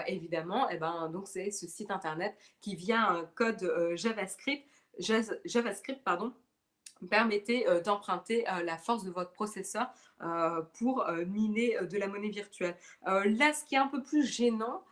évidemment, et eh ben, donc c'est ce site internet qui, via un code JavaScript, JavaScript pardon, permettait d'emprunter la force de votre processeur euh, pour euh, miner euh, de la monnaie virtuelle. là, ce qui est un peu plus gênant,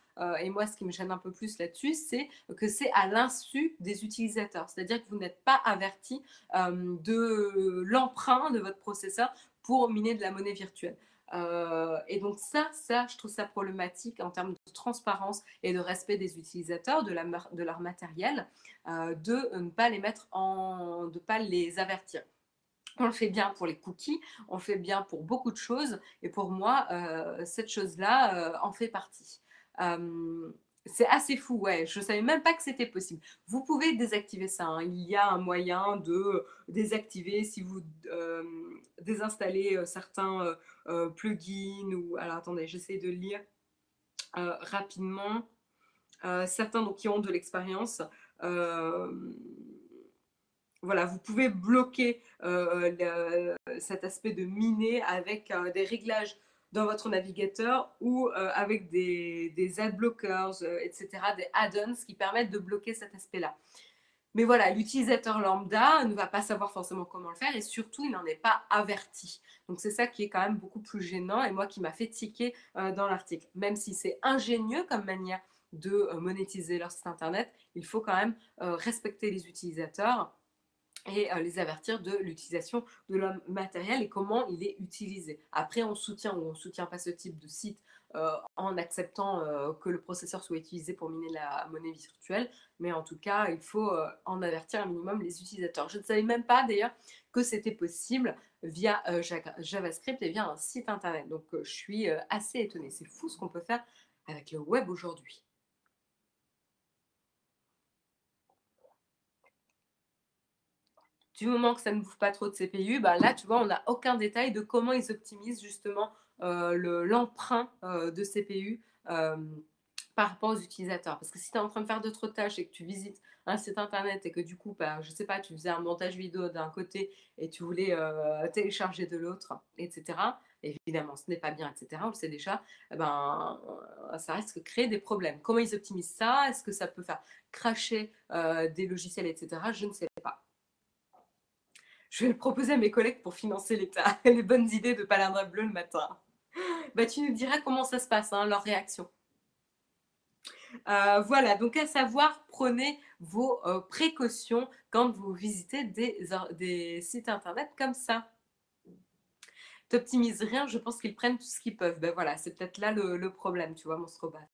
et moi, ce qui me gêne un peu plus là-dessus, c'est que c'est à l'insu des utilisateurs. C'est-à-dire que vous n'êtes pas averti de l'emprunt de votre processeur pour miner de la monnaie virtuelle. Et donc ça, ça, je trouve ça problématique en termes de transparence et de respect des utilisateurs, de, leur matériel, de ne pas les mettre en, de pas les avertir. On le fait bien pour les cookies, on le fait bien pour beaucoup de choses, et pour moi, euh, cette chose-là euh, en fait partie. Euh, c'est assez fou, ouais. Je ne savais même pas que c'était possible. Vous pouvez désactiver ça. Hein. Il y a un moyen de désactiver si vous désinstallez certains plugins ou. Alors attendez, j'essaie de lire rapidement. certains donc, qui ont de l'expérience voilà, vous pouvez bloquer euh, cet aspect de miner avec euh, des réglages dans votre navigateur ou euh, avec des, des ad etc., des add-ons qui permettent de bloquer cet aspect-là. Mais voilà, l'utilisateur lambda ne va pas savoir forcément comment le faire et surtout, il n'en est pas averti. Donc c'est ça qui est quand même beaucoup plus gênant et moi qui m'a fait tiquer dans l'article. Même si c'est ingénieux comme manière de monétiser leur site internet, il faut quand même respecter les utilisateurs et les avertir de l'utilisation de leur matériel et comment il est utilisé. Après, on soutient ou on ne soutient pas ce type de site euh, en acceptant euh, que le processeur soit utilisé pour miner la monnaie virtuelle. Mais en tout cas, il faut euh, en avertir un minimum les utilisateurs. Je ne savais même pas d'ailleurs que c'était possible via JavaScript et via un site internet. Donc je suis assez étonnée. C'est fou ce qu'on peut faire avec le web aujourd'hui. du moment que ça ne bouffe pas trop de CPU, bah là, tu vois, on n'a aucun détail de comment ils optimisent justement euh, l'emprunt euh, de CPU euh, par rapport aux utilisateurs. Parce que si tu es en train de faire d'autres tâches et que tu visites un site internet et que du coup, bah, je sais pas, tu faisais un montage vidéo d'un côté et tu voulais télécharger de l'autre, etc. Évidemment, ce n'est pas bien, etc. On le sait déjà. Eh ben, ça risque de créer des problèmes. Comment ils optimisent ça? Est-ce que ça peut faire cracher des logiciels, etc. Je ne sais pas je vais le proposer à mes collègues pour financer l'État. [LAUGHS] les bonnes idées de Palindre Bleu le matin. Bah, tu nous diras comment ça se passe, hein, leur réaction. Euh, voilà, donc à savoir, prenez vos euh, précautions quand vous visitez des, sites internet comme ça. T'optimises rien, je pense qu'ils prennent tout ce qu'ils peuvent. Ben voilà, c'est peut-être là le, problème, tu vois, mon strobat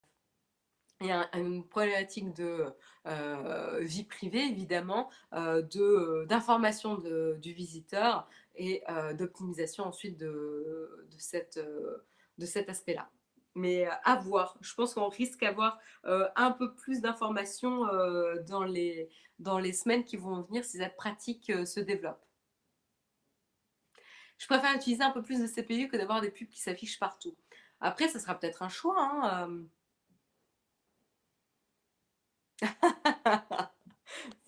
il y a une problématique de euh, vie privée, évidemment, d'information du visiteur et d'optimisation ensuite de, de, cette, de cet aspect-là. Mais à voir, je pense qu'on risque d'avoir un peu plus d'informations dans, les, dans les semaines qui vont venir si cette pratique se développe. Je préfère utiliser un peu plus de CPU que d'avoir des pubs qui s'affichent partout. Après, ça sera peut-être un choix. Hein, [LAUGHS]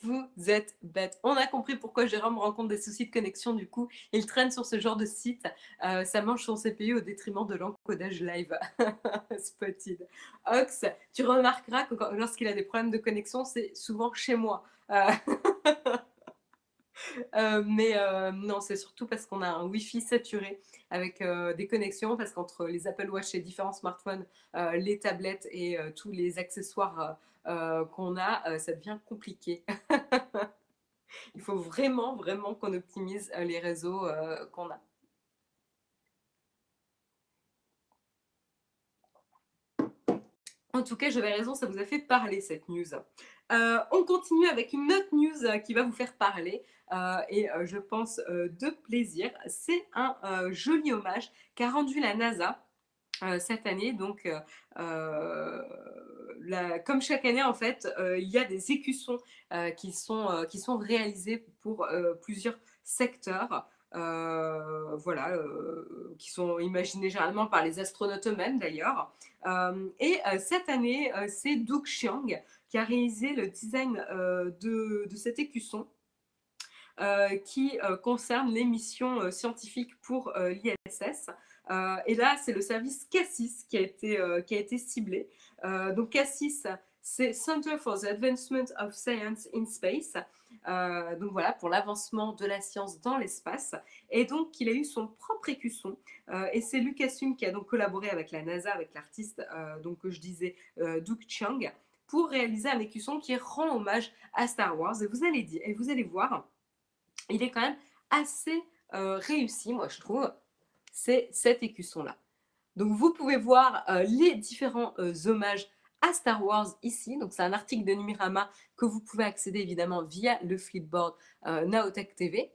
Vous êtes bête. On a compris pourquoi Jérôme rencontre des soucis de connexion. Du coup, il traîne sur ce genre de site. Euh, ça mange son CPU au détriment de l'encodage live. [LAUGHS] Spotted. Ox, tu remarqueras que lorsqu'il a des problèmes de connexion, c'est souvent chez moi. Euh, [LAUGHS] euh, mais non, c'est surtout parce qu'on a un Wi-Fi saturé avec des connexions, parce qu'entre les Apple Watch et différents smartphones, les tablettes et tous les accessoires euh, qu'on a, euh, ça devient compliqué. [LAUGHS] Il faut vraiment, vraiment qu'on optimise euh, les réseaux qu'on a. En tout cas, j'avais raison, ça vous a fait parler cette news. on continue avec une autre news qui va vous faire parler et je pense de plaisir. C'est un joli hommage qu'a rendu la NASA cette année. Donc, comme chaque année, en fait, euh, il y a des écussons euh, qui, sont, euh, qui sont réalisés pour plusieurs secteurs. voilà, qui sont imaginés généralement par les astronautes eux-mêmes d'ailleurs. et cette année, c'est Doug Chiang qui a réalisé le design de, de, cet écusson qui concerne les missions scientifiques pour l'ISS. Et là, c'est le service Cassis qui a été, été ciblé. Euh, donc Cassis, c'est Center for the Advancement of Science in Space. Euh, donc voilà, pour l'avancement de la science dans l'espace. Et donc, il a eu son propre écusson. Euh, et c'est Lucas Hum qui a donc collaboré avec la NASA, avec l'artiste que je disais, Duke Chiang, pour réaliser un écusson qui rend hommage à Star Wars. Et vous allez, dire, et vous allez voir, il est quand même assez réussi, moi je trouve, c'est cet écusson-là. Donc vous pouvez voir euh, les différents euh, hommages à Star Wars ici. Donc c'est un article de Numirama que vous pouvez accéder évidemment via le Flipboard euh, Naotech TV.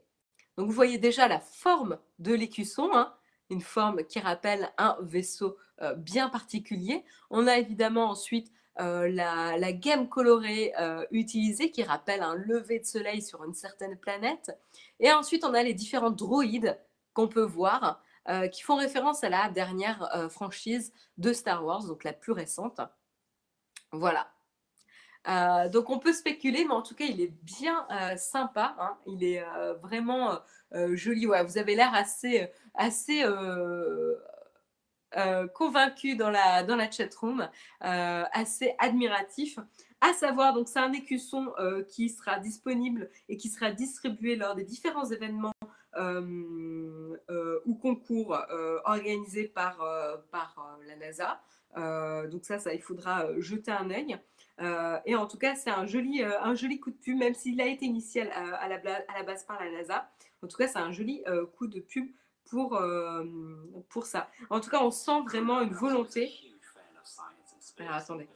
Donc vous voyez déjà la forme de l'écusson, hein. une forme qui rappelle un vaisseau bien particulier. On a évidemment ensuite la, la, gamme colorée utilisée qui rappelle un lever de soleil sur une certaine planète. Et ensuite on a les différents droïdes qu'on peut voir. Euh, qui font référence à la dernière euh, franchise de Star Wars, donc la plus récente. Voilà. Euh, donc on peut spéculer, mais en tout cas il est bien sympa. Hein. Il est vraiment joli. Ouais, vous avez l'air assez, assez convaincu dans la, dans la chat room, assez admiratif. À savoir, donc c'est un écusson qui sera disponible et qui sera distribué lors des différents événements ou concours euh, organisés par, par la NASA. donc ça, ça, il faudra jeter un œil. et en tout cas, c'est un joli, un joli coup de pub, même s'il a été la, à la base par la NASA. En tout cas, c'est un joli coup de pub pour, pour ça. En tout cas, on sent vraiment une volonté. Alors, attendez.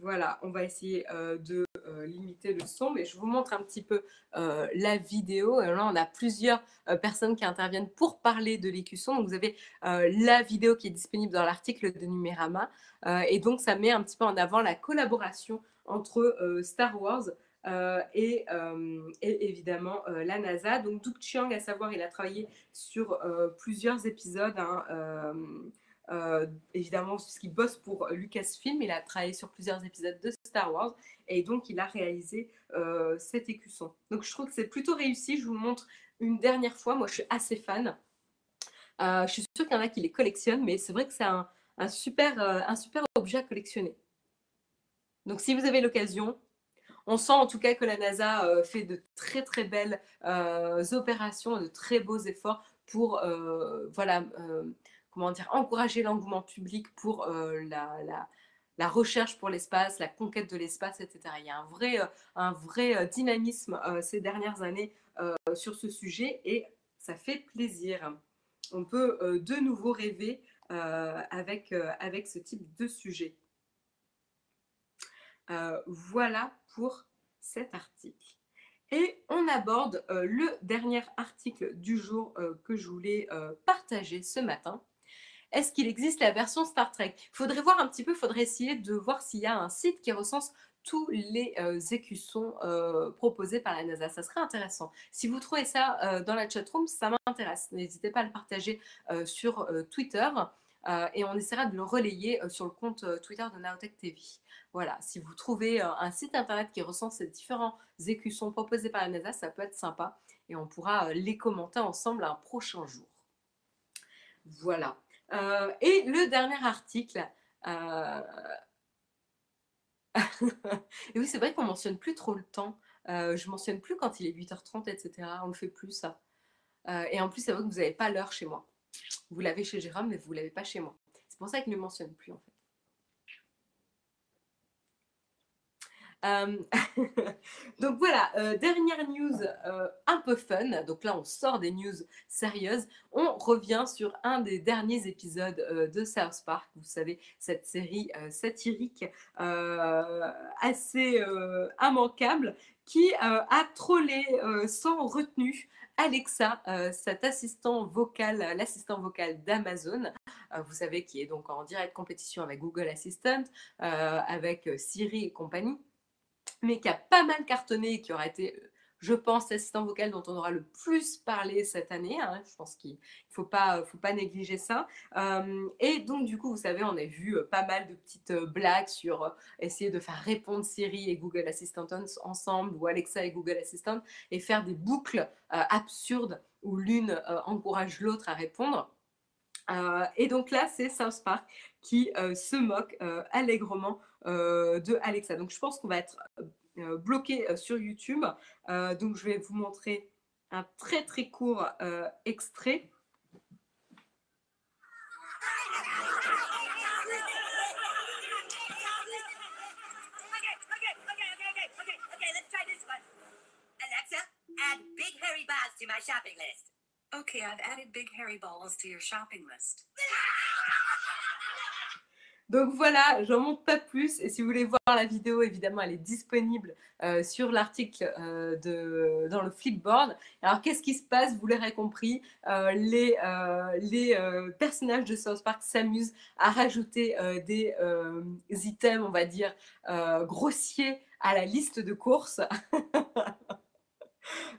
Voilà, on va essayer euh, de euh, limiter le son, mais je vous montre un petit peu euh, la vidéo. là, on a plusieurs personnes qui interviennent pour parler de l'écusson. Donc, vous avez la vidéo qui est disponible dans l'article de Numérama. et donc, ça met un petit peu en avant la collaboration entre Star Wars et, évidemment la NASA. Donc, Doug Chiang, à savoir, il a travaillé sur plusieurs épisodes. Hein, euh, évidemment, puisqu'il bosse pour Lucasfilm, il a travaillé sur plusieurs épisodes de Star Wars et donc il a réalisé euh, cet écusson. Donc je trouve que c'est plutôt réussi. Je vous montre une dernière fois. Moi, je suis assez fan. Euh, je suis sûre qu'il y en a qui les collectionnent, mais c'est vrai que c'est un, super, un super objet à collectionner. Donc si vous avez l'occasion, on sent en tout cas que la NASA fait de très très belles opérations, de très beaux efforts pour voilà comment dire, encourager l'engouement public pour euh, la, la, recherche pour l'espace, la conquête de l'espace, etc. Il y a un vrai, euh, un vrai euh, dynamisme ces dernières années sur ce sujet et ça fait plaisir. On peut de nouveau rêver avec, avec ce type de sujet. voilà pour cet article. Et on aborde le dernier article du jour que je voulais partager ce matin est-ce qu'il existe la version Star Trek? Il faudrait voir un petit peu, il faudrait essayer de voir s'il y a un site qui recense tous les euh, écussons euh, proposés par la NASA. Ça serait intéressant. Si vous trouvez ça euh, dans la chatroom, ça m'intéresse. N'hésitez pas à le partager sur Twitter et on essaiera de le relayer sur le compte Twitter de Naotech TV. Voilà, si vous trouvez un site internet qui recense ces différents écussons proposés par la NASA, ça peut être sympa et on pourra les commenter ensemble un prochain jour. Voilà. Euh, et le dernier article. Euh, [LAUGHS] et oui, c'est vrai qu'on mentionne plus trop le temps. Euh, je mentionne plus quand il est 8h30, etc. On ne fait plus ça. et en plus, c'est vrai que vous n'avez pas l'heure chez moi. Vous l'avez chez Jérôme, mais vous ne l'avez pas chez moi. C'est pour ça qu'il ne mentionne plus en fait. Euh, [LAUGHS] donc voilà, euh, dernière news euh, un peu fun. Donc là, on sort des news sérieuses. On revient sur un des derniers épisodes de South Park. Vous savez, cette série satirique assez immanquable qui a trollé sans retenue Alexa, cet assistant vocal, l'assistant vocal d'Amazon, vous savez, qui est donc en direct compétition avec Google Assistant, avec Siri et compagnie mais qui a pas mal cartonné et qui aura été, je pense, l'assistant vocal dont on aura le plus parlé cette année. Hein. Je pense qu'il ne faut pas, faut pas négliger ça. Euh, et donc, du coup, vous savez, on a vu euh, pas mal de petites euh, blagues sur essayer de faire répondre Siri et Google Assistant ensemble, ou Alexa et Google Assistant, et faire des boucles absurdes où l'une encourage l'autre à répondre. et donc là, c'est South Park qui se moque allègrement euh, de Alexa. Donc je pense qu'on va être euh, bloqué euh, sur YouTube. donc je vais vous montrer un très très court extrait. add big hairy balls to my shopping list. Okay, I've added big hairy balls to your shopping list. Donc voilà, j'en montre pas plus. Et si vous voulez voir la vidéo, évidemment, elle est disponible euh, sur l'article euh, dans le Flipboard. Alors qu'est-ce qui se passe? Vous l'aurez compris, euh, les, les personnages de South Park s'amusent à rajouter des items, on va dire, grossiers à la liste de courses. [LAUGHS]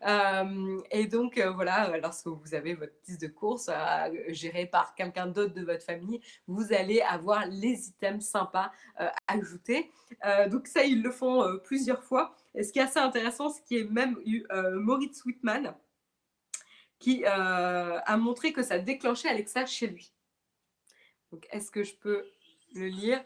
Euh, et donc, euh, voilà, lorsque vous avez votre liste de courses euh, gérée par quelqu'un d'autre de votre famille, vous allez avoir les items sympas ajoutés. donc ça, ils le font plusieurs fois. Et ce qui est assez intéressant, c'est qu'il y a même eu Moritz Whitman qui a montré que ça déclenchait Alexa chez lui. Donc, est-ce que je peux le lire?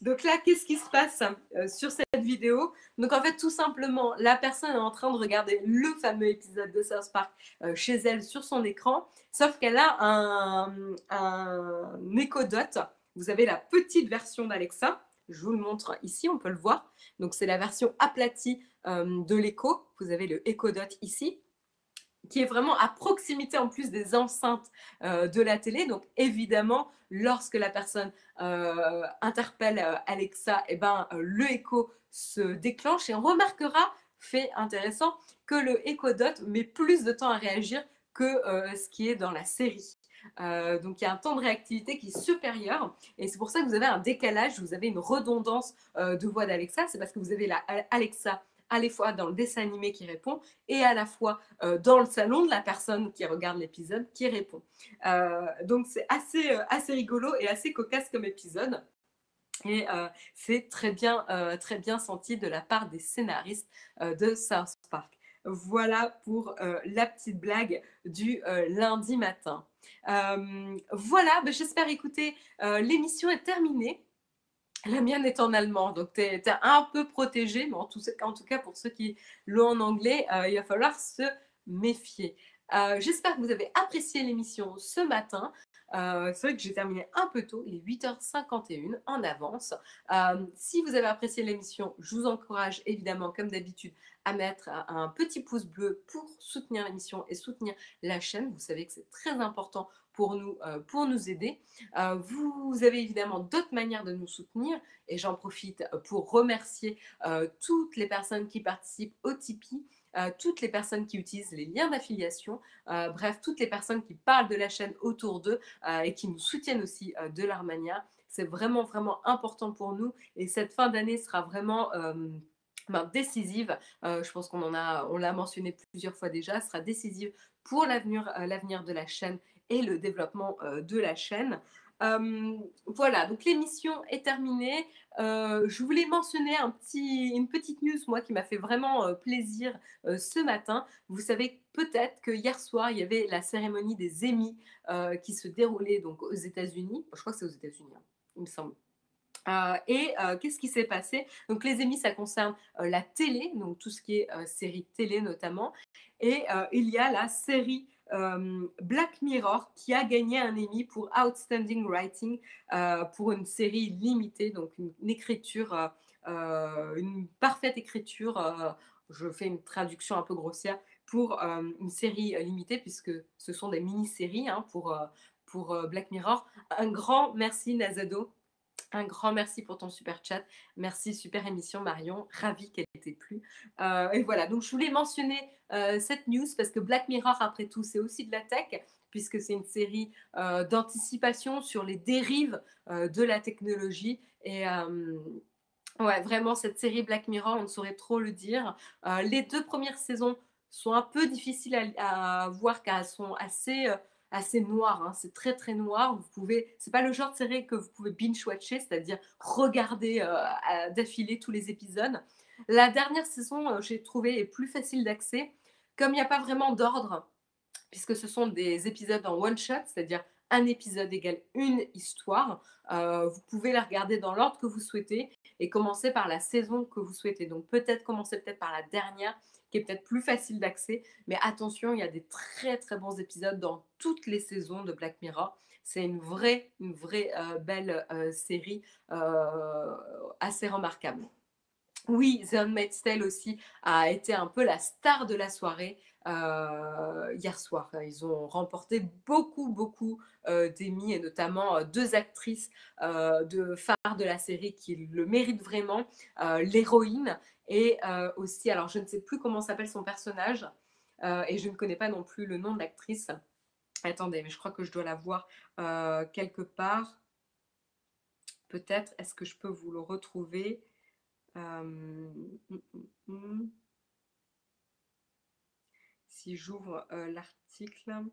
Donc là, qu'est-ce qui se passe euh, sur cette vidéo? Donc en fait, tout simplement, la personne est en train de regarder le fameux épisode de South Park euh, chez elle sur son écran, sauf qu'elle a un, un Echo Dot. Vous avez la petite version d'Alexa. Je vous le montre ici, on peut le voir. Donc c'est la version aplatie euh, de l'Echo. Vous avez le Echo Dot ici qui est vraiment à proximité en plus des enceintes euh, de la télé. Donc évidemment, lorsque la personne euh, interpelle euh, Alexa, eh ben, le écho se déclenche et on remarquera, fait intéressant, que le Echo Dot met plus de temps à réagir que ce qui est dans la série. donc il y a un temps de réactivité qui est supérieur et c'est pour ça que vous avez un décalage, vous avez une redondance de voix d'Alexa, c'est parce que vous avez la Alexa à la fois dans le dessin animé qui répond et à la fois euh, dans le salon de la personne qui regarde l'épisode qui répond. Euh, donc c'est assez, euh, assez rigolo et assez cocasse comme épisode. Et c'est très bien, très bien senti de la part des scénaristes de South Park. Voilà pour la petite blague du lundi matin. voilà, ben, j'espère écouter. L'émission est terminée. La mienne est en allemand, donc tu es, un peu protégé, mais en tout, cas pour ceux qui l'ont en anglais, euh, il va falloir se méfier. Euh, j'espère que vous avez apprécié l'émission ce matin. Euh, c'est vrai que j'ai terminé un peu tôt, il est 8h51 en avance. si vous avez apprécié l'émission, je vous encourage évidemment, comme d'habitude, à mettre un petit pouce bleu pour soutenir l'émission et soutenir la chaîne. Vous savez que c'est très important pour nous, euh, pour nous aider. Euh, vous avez évidemment d'autres manières de nous soutenir et j'en profite pour remercier euh, toutes les personnes qui participent au Tipeee. toutes les personnes qui utilisent les liens d'affiliation, bref, toutes les personnes qui parlent de la chaîne autour d'eux et qui nous soutiennent aussi de leur manière. C'est vraiment, vraiment important pour nous et cette fin d'année sera vraiment ben, décisive. je pense qu'on en a, on l'a mentionné plusieurs fois déjà, sera décisive pour l'avenir de la chaîne et le développement euh, de la chaîne. Euh, voilà, donc l'émission est terminée. Euh, je voulais mentionner une petite news, moi, qui m'a fait vraiment plaisir ce matin. Vous savez peut-être que hier soir, il y avait la cérémonie des Emmy qui se déroulait donc aux États-Unis. Je crois que c'est aux États-Unis, hein, il me semble. et qu'est-ce qui s'est passé? Donc les Emmy, ça concerne la télé, donc tout ce qui est série télé notamment. Et il y a la série euh, Black Mirror qui a gagné un Emmy pour Outstanding Writing euh, pour une série limitée, donc une, écriture, euh, une parfaite écriture. je fais une traduction un peu grossière pour une série limitée puisque ce sont des mini-séries hein, pour, pour Black Mirror. Un grand merci Nazado un grand merci pour ton super chat. Merci, super émission Marion. Ravi qu'elle t'ait plu. Euh, et voilà, donc je voulais mentionner euh, cette news parce que Black Mirror, après tout, c'est aussi de la tech, puisque c'est une série euh, d'anticipation sur les dérives de la technologie. Et ouais, vraiment, cette série Black Mirror, on ne saurait trop le dire. les deux premières saisons sont un peu difficiles à voir car elles sont assez assez noir. Hein. C'est très très noir. Vous pouvez, c'est pas le genre de série que vous pouvez binge watcher, c'est-à-dire regarder euh, d'affilée tous les épisodes. La dernière saison, euh, j'ai trouvé est plus facile d'accès, comme il n'y a pas vraiment d'ordre, puisque ce sont des épisodes en one shot, c'est-à-dire un épisode égale une histoire. Euh, vous pouvez la regarder dans l'ordre que vous souhaitez et commencer par la saison que vous souhaitez. Donc peut-être commencer peut-être par la dernière qui est peut-être plus facile d'accès. Mais attention, il y a des très très bons épisodes dans toutes les saisons de Black Mirror. C'est une vraie, une vraie euh, belle euh, série euh, assez remarquable. Oui, The Handmaid's Tale aussi a été un peu la star de la soirée hier soir. Ils ont remporté beaucoup, beaucoup d'Emmy et notamment deux actrices de phare de la série qui le méritent vraiment. L'héroïne et euh, aussi, alors je ne sais plus comment s'appelle son personnage, euh, et je ne connais pas non plus le nom de l'actrice. Attendez, mais je crois que je dois la voir euh, quelque part. Peut-être, est-ce que je peux vous le retrouver? Hum, hum, hum, Si j'ouvre l'article.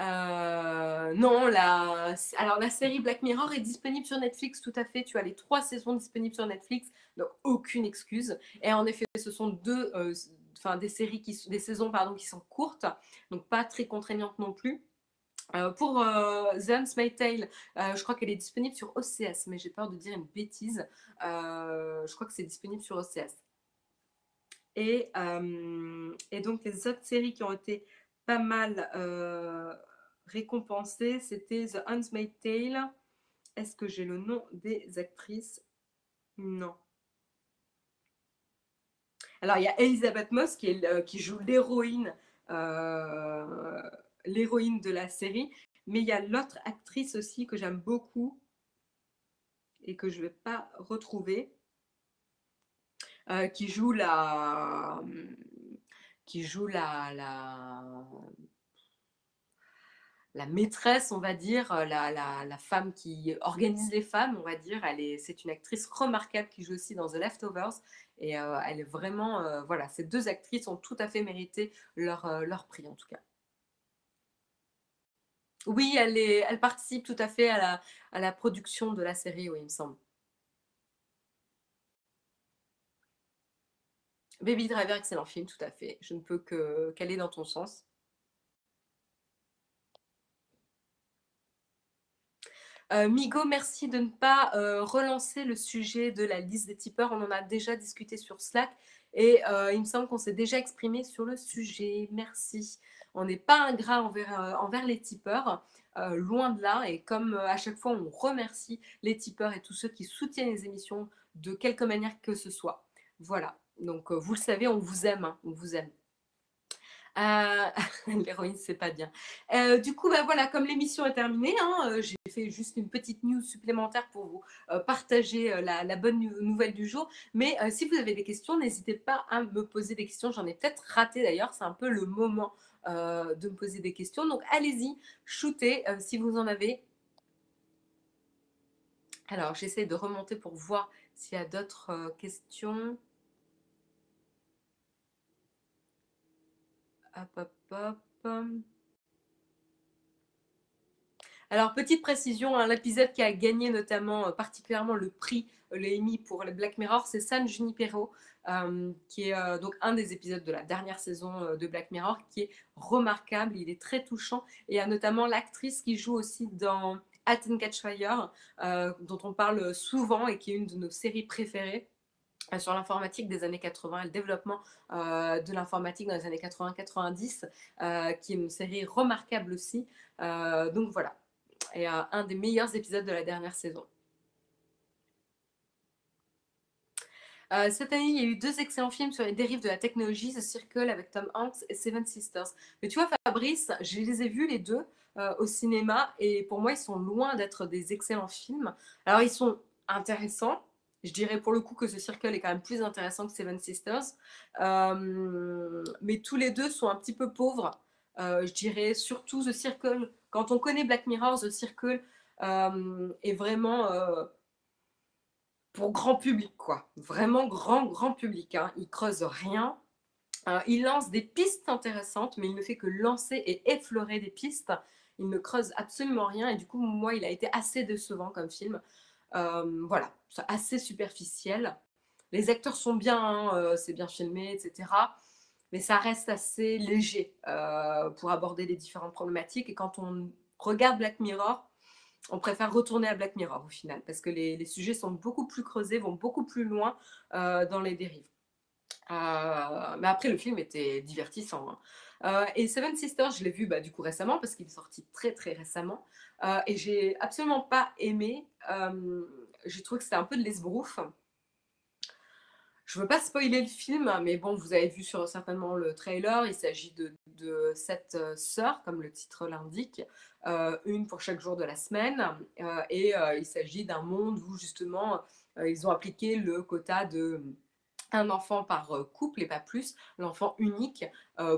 Euh, non, la, alors la série Black Mirror est disponible sur Netflix, tout à fait. Tu as les trois saisons disponibles sur Netflix, donc aucune excuse. Et en effet, ce sont deux, euh, enfin des séries qui, des saisons pardon, qui sont courtes, donc pas très contraignantes non plus. pour The Handmaid's Tale, je crois qu'elle est disponible sur OCS, mais j'ai peur de dire une bêtise. je crois que c'est disponible sur OCS. Et, et, donc les autres séries qui ont été pas mal récompensées, c'était The Handmaid's Tale. Est-ce que j'ai le nom des actrices? Non. Alors, il y a Elisabeth Moss qui, qui joue l'héroïne euh, l'héroïne de la série, mais il y a l'autre actrice aussi que j'aime beaucoup et que je ne vais pas retrouver, euh, qui joue la qui joue la, la la maîtresse, on va dire, euh, la, femme qui organise les femmes, on va dire. Elle est, c'est une actrice remarquable qui joue aussi dans The Leftovers. Et euh, elle est vraiment, euh, voilà, ces deux actrices ont tout à fait mérité leur, leur prix, en tout cas. Oui, elle, est, elle participe tout à fait à la, à la production de la série, oui, il me semble. Baby Driver, excellent film, tout à fait. Je ne peux qu'aller dans ton sens. Euh, Migo, merci de ne pas euh, relancer le sujet de la liste des tipeurs. On en a déjà discuté sur Slack et euh, il me semble qu'on s'est déjà exprimé sur le sujet. Merci. On n'est pas ingrat envers, envers les tipeurs, loin de là. Et comme à chaque fois, on remercie les tipeurs et tous ceux qui soutiennent les émissions de quelque manière que ce soit. Voilà. Donc, vous le savez, on vous aime. Hein. on vous aime. Euh, [LAUGHS] l'héroïne, c'est pas bien. Euh, du coup, bah, voilà, comme l'émission est terminée, hein, euh, j'ai fait juste une petite news supplémentaire pour vous partager la, bonne nouvelle du jour. Mais si vous avez des questions, n'hésitez pas à me poser des questions. J'en ai peut-être raté d'ailleurs. C'est un peu le moment de me poser des questions. Donc, allez-y, shootez si vous en avez. Alors, j'essaie de remonter pour voir s'il y a d'autres questions. Alors, petite précision, hein, l'épisode qui a gagné notamment euh, particulièrement le prix, euh, le pour le Black Mirror, c'est San Junipero, euh, qui est donc un des épisodes de la dernière saison de Black Mirror, qui est remarquable, il est très touchant. Et il y a notamment l'actrice qui joue aussi dans At and Catch dont on parle souvent et qui est une de nos séries préférées. Euh, sur l'informatique des années 80 et le développement euh, de l'informatique dans les années 80-90, euh, qui est une série remarquable aussi. donc voilà, et un des meilleurs épisodes de la dernière saison. cette année, il y a eu deux excellents films sur les dérives de la technologie, The Circle avec Tom Hanks et Seven Sisters. Mais tu vois, Fabrice, je les ai vus les deux au cinéma et pour moi, ils sont loin d'être des excellents films. Alors, ils sont intéressants, je dirais pour le coup que ce Circle est quand même plus intéressant que Seven Sisters. Euh, mais tous les deux sont un petit peu pauvres. Euh, je dirais surtout The Circle. Quand on connaît Black Mirror, The Circle euh, est vraiment pour grand public, quoi. Vraiment grand, grand public. Hein. Il creuse rien. il lance des pistes intéressantes, mais il ne fait que lancer et effleurer des pistes. Il ne creuse absolument rien. Et du coup, moi, il a été assez décevant comme film. Euh, voilà, c'est assez superficiel. Les acteurs sont bien, hein, euh, c'est bien filmé, etc. Mais ça reste assez léger euh, pour aborder les différentes problématiques. Et quand on regarde Black Mirror, on préfère retourner à Black Mirror au final, parce que les, sujets sont beaucoup plus creusés, vont beaucoup plus loin dans les dérives. Mais après, le film était divertissant. Hein. et Seven Sisters, je l'ai vu bah, du coup récemment, parce qu'il est sorti très très récemment. Euh, et j'ai absolument pas aimé. Euh, j'ai trouvé que c'était un peu de l'esbrouf. Je ne veux pas spoiler le film, mais bon, vous avez vu sur certainement le trailer. Il s'agit de, de sept euh, sœurs, comme le titre l'indique, une pour chaque jour de la semaine. et il s'agit d'un monde où justement ils ont appliqué le quota de un enfant par couple et pas plus, l'enfant unique,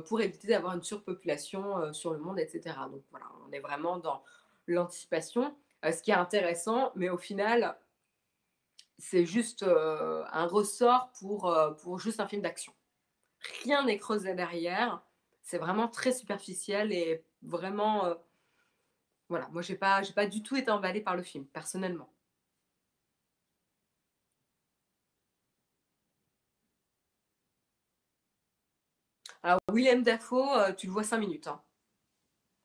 pour éviter d'avoir une surpopulation sur le monde, etc. Donc voilà, on est vraiment dans, l'anticipation, ce qui est intéressant, mais au final, c'est juste un ressort pour, pour juste un film d'action. Rien n'est creusé derrière. C'est vraiment très superficiel et vraiment. voilà, moi, j'ai pas, pas du tout été emballée par le film, personnellement. Alors, Willem Dafoe, tu le vois cinq minutes. Hein.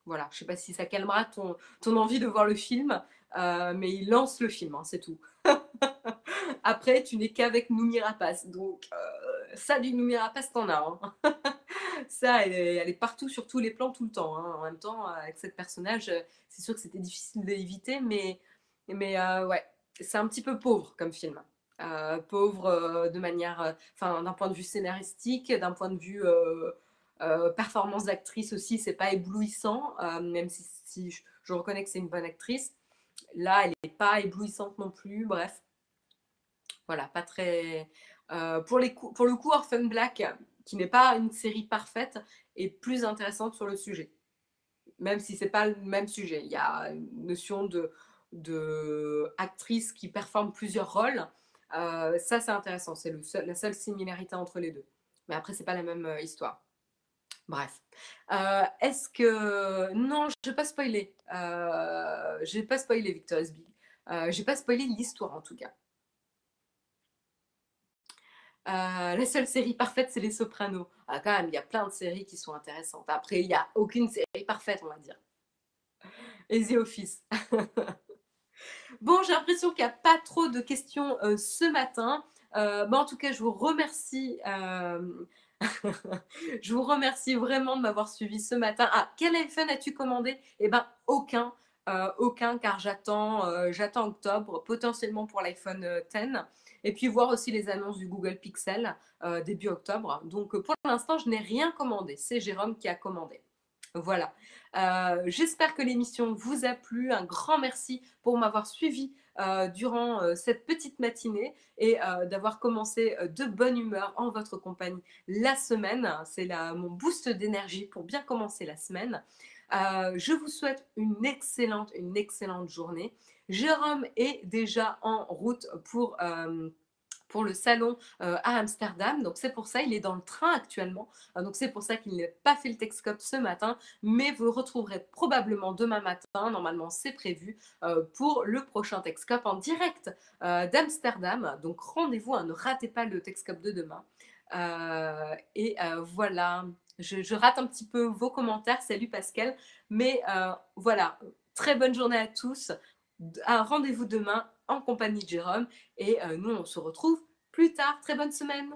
Voilà, je sais pas si ça calmera ton, envie de voir le film, mais il lance le film, hein, c'est tout. [LAUGHS] Après, tu n'es qu'avec Noumi Rapace. Donc, euh, ça du Noumi Rapace, t'en as. Hein. [LAUGHS] ça, elle est, partout sur tous les plans tout le temps. En même temps, avec cette personnage, c'est sûr que c'était difficile d'éviter, mais, mais euh, ouais, c'est un petit peu pauvre comme film. Euh, pauvre de manière, enfin, d'un point de vue scénaristique, d'un point de vue performance d'actrice aussi, c'est pas éblouissant, même si, je reconnais que c'est une bonne actrice. Là, elle n'est pas éblouissante non plus. Bref, voilà, pas très. Euh, pour, les pour le coup, Orphan Black, qui n'est pas une série parfaite, est plus intéressante sur le sujet. Même si c'est pas le même sujet. Il y a une notion de, de qui performe plusieurs rôles. Euh, ça, c'est intéressant. C'est la seule similarité entre les deux. Mais après, c'est pas la même euh, histoire. Bref. Est-ce que. Non, je ne vais pas spoiler. je vais pas spoiler Victoria's Big. je vais pas spoiler l'histoire en tout cas. Euh, la seule série parfaite, c'est Les Sopranos. Ah, quand même, il y a plein de séries qui sont intéressantes. Après, il n'y a aucune série parfaite, on va dire. Et The Office. [LAUGHS] bon, j'ai l'impression qu'il n'y a pas trop de questions euh, ce matin. Euh, en tout cas, je vous remercie. [LAUGHS] je vous remercie vraiment de m'avoir suivi ce matin. Ah, quel iPhone as-tu commandé? Eh bien, aucun. aucun, car j'attends, j'attends octobre, potentiellement pour l'iPhone 10 et puis voir aussi les annonces du Google Pixel euh, début octobre. Donc pour l'instant, je n'ai rien commandé. C'est Jérôme qui a commandé. Voilà. Euh, j'espère que l'émission vous a plu. Un grand merci pour m'avoir suivi euh, durant cette petite matinée et d'avoir commencé de bonne humeur en votre compagnie la semaine. C'est mon boost d'énergie pour bien commencer la semaine. je vous souhaite une excellente, une excellente journée. Jérôme est déjà en route pour euh, pour le salon euh, à Amsterdam. Donc c'est pour ça, il est dans le train actuellement. Euh, donc c'est pour ça qu'il n'a pas fait le Texcope ce matin. Mais vous retrouverez probablement demain matin. Normalement, c'est prévu pour le prochain Texcope en direct d'Amsterdam. Donc rendez-vous, ne ratez pas le Texcope de demain. et voilà, je, rate un petit peu vos commentaires. Salut Pascal. Mais voilà, très bonne journée à tous rendez-vous demain en compagnie de Jérôme et euh, nous on se retrouve plus tard. Très bonne semaine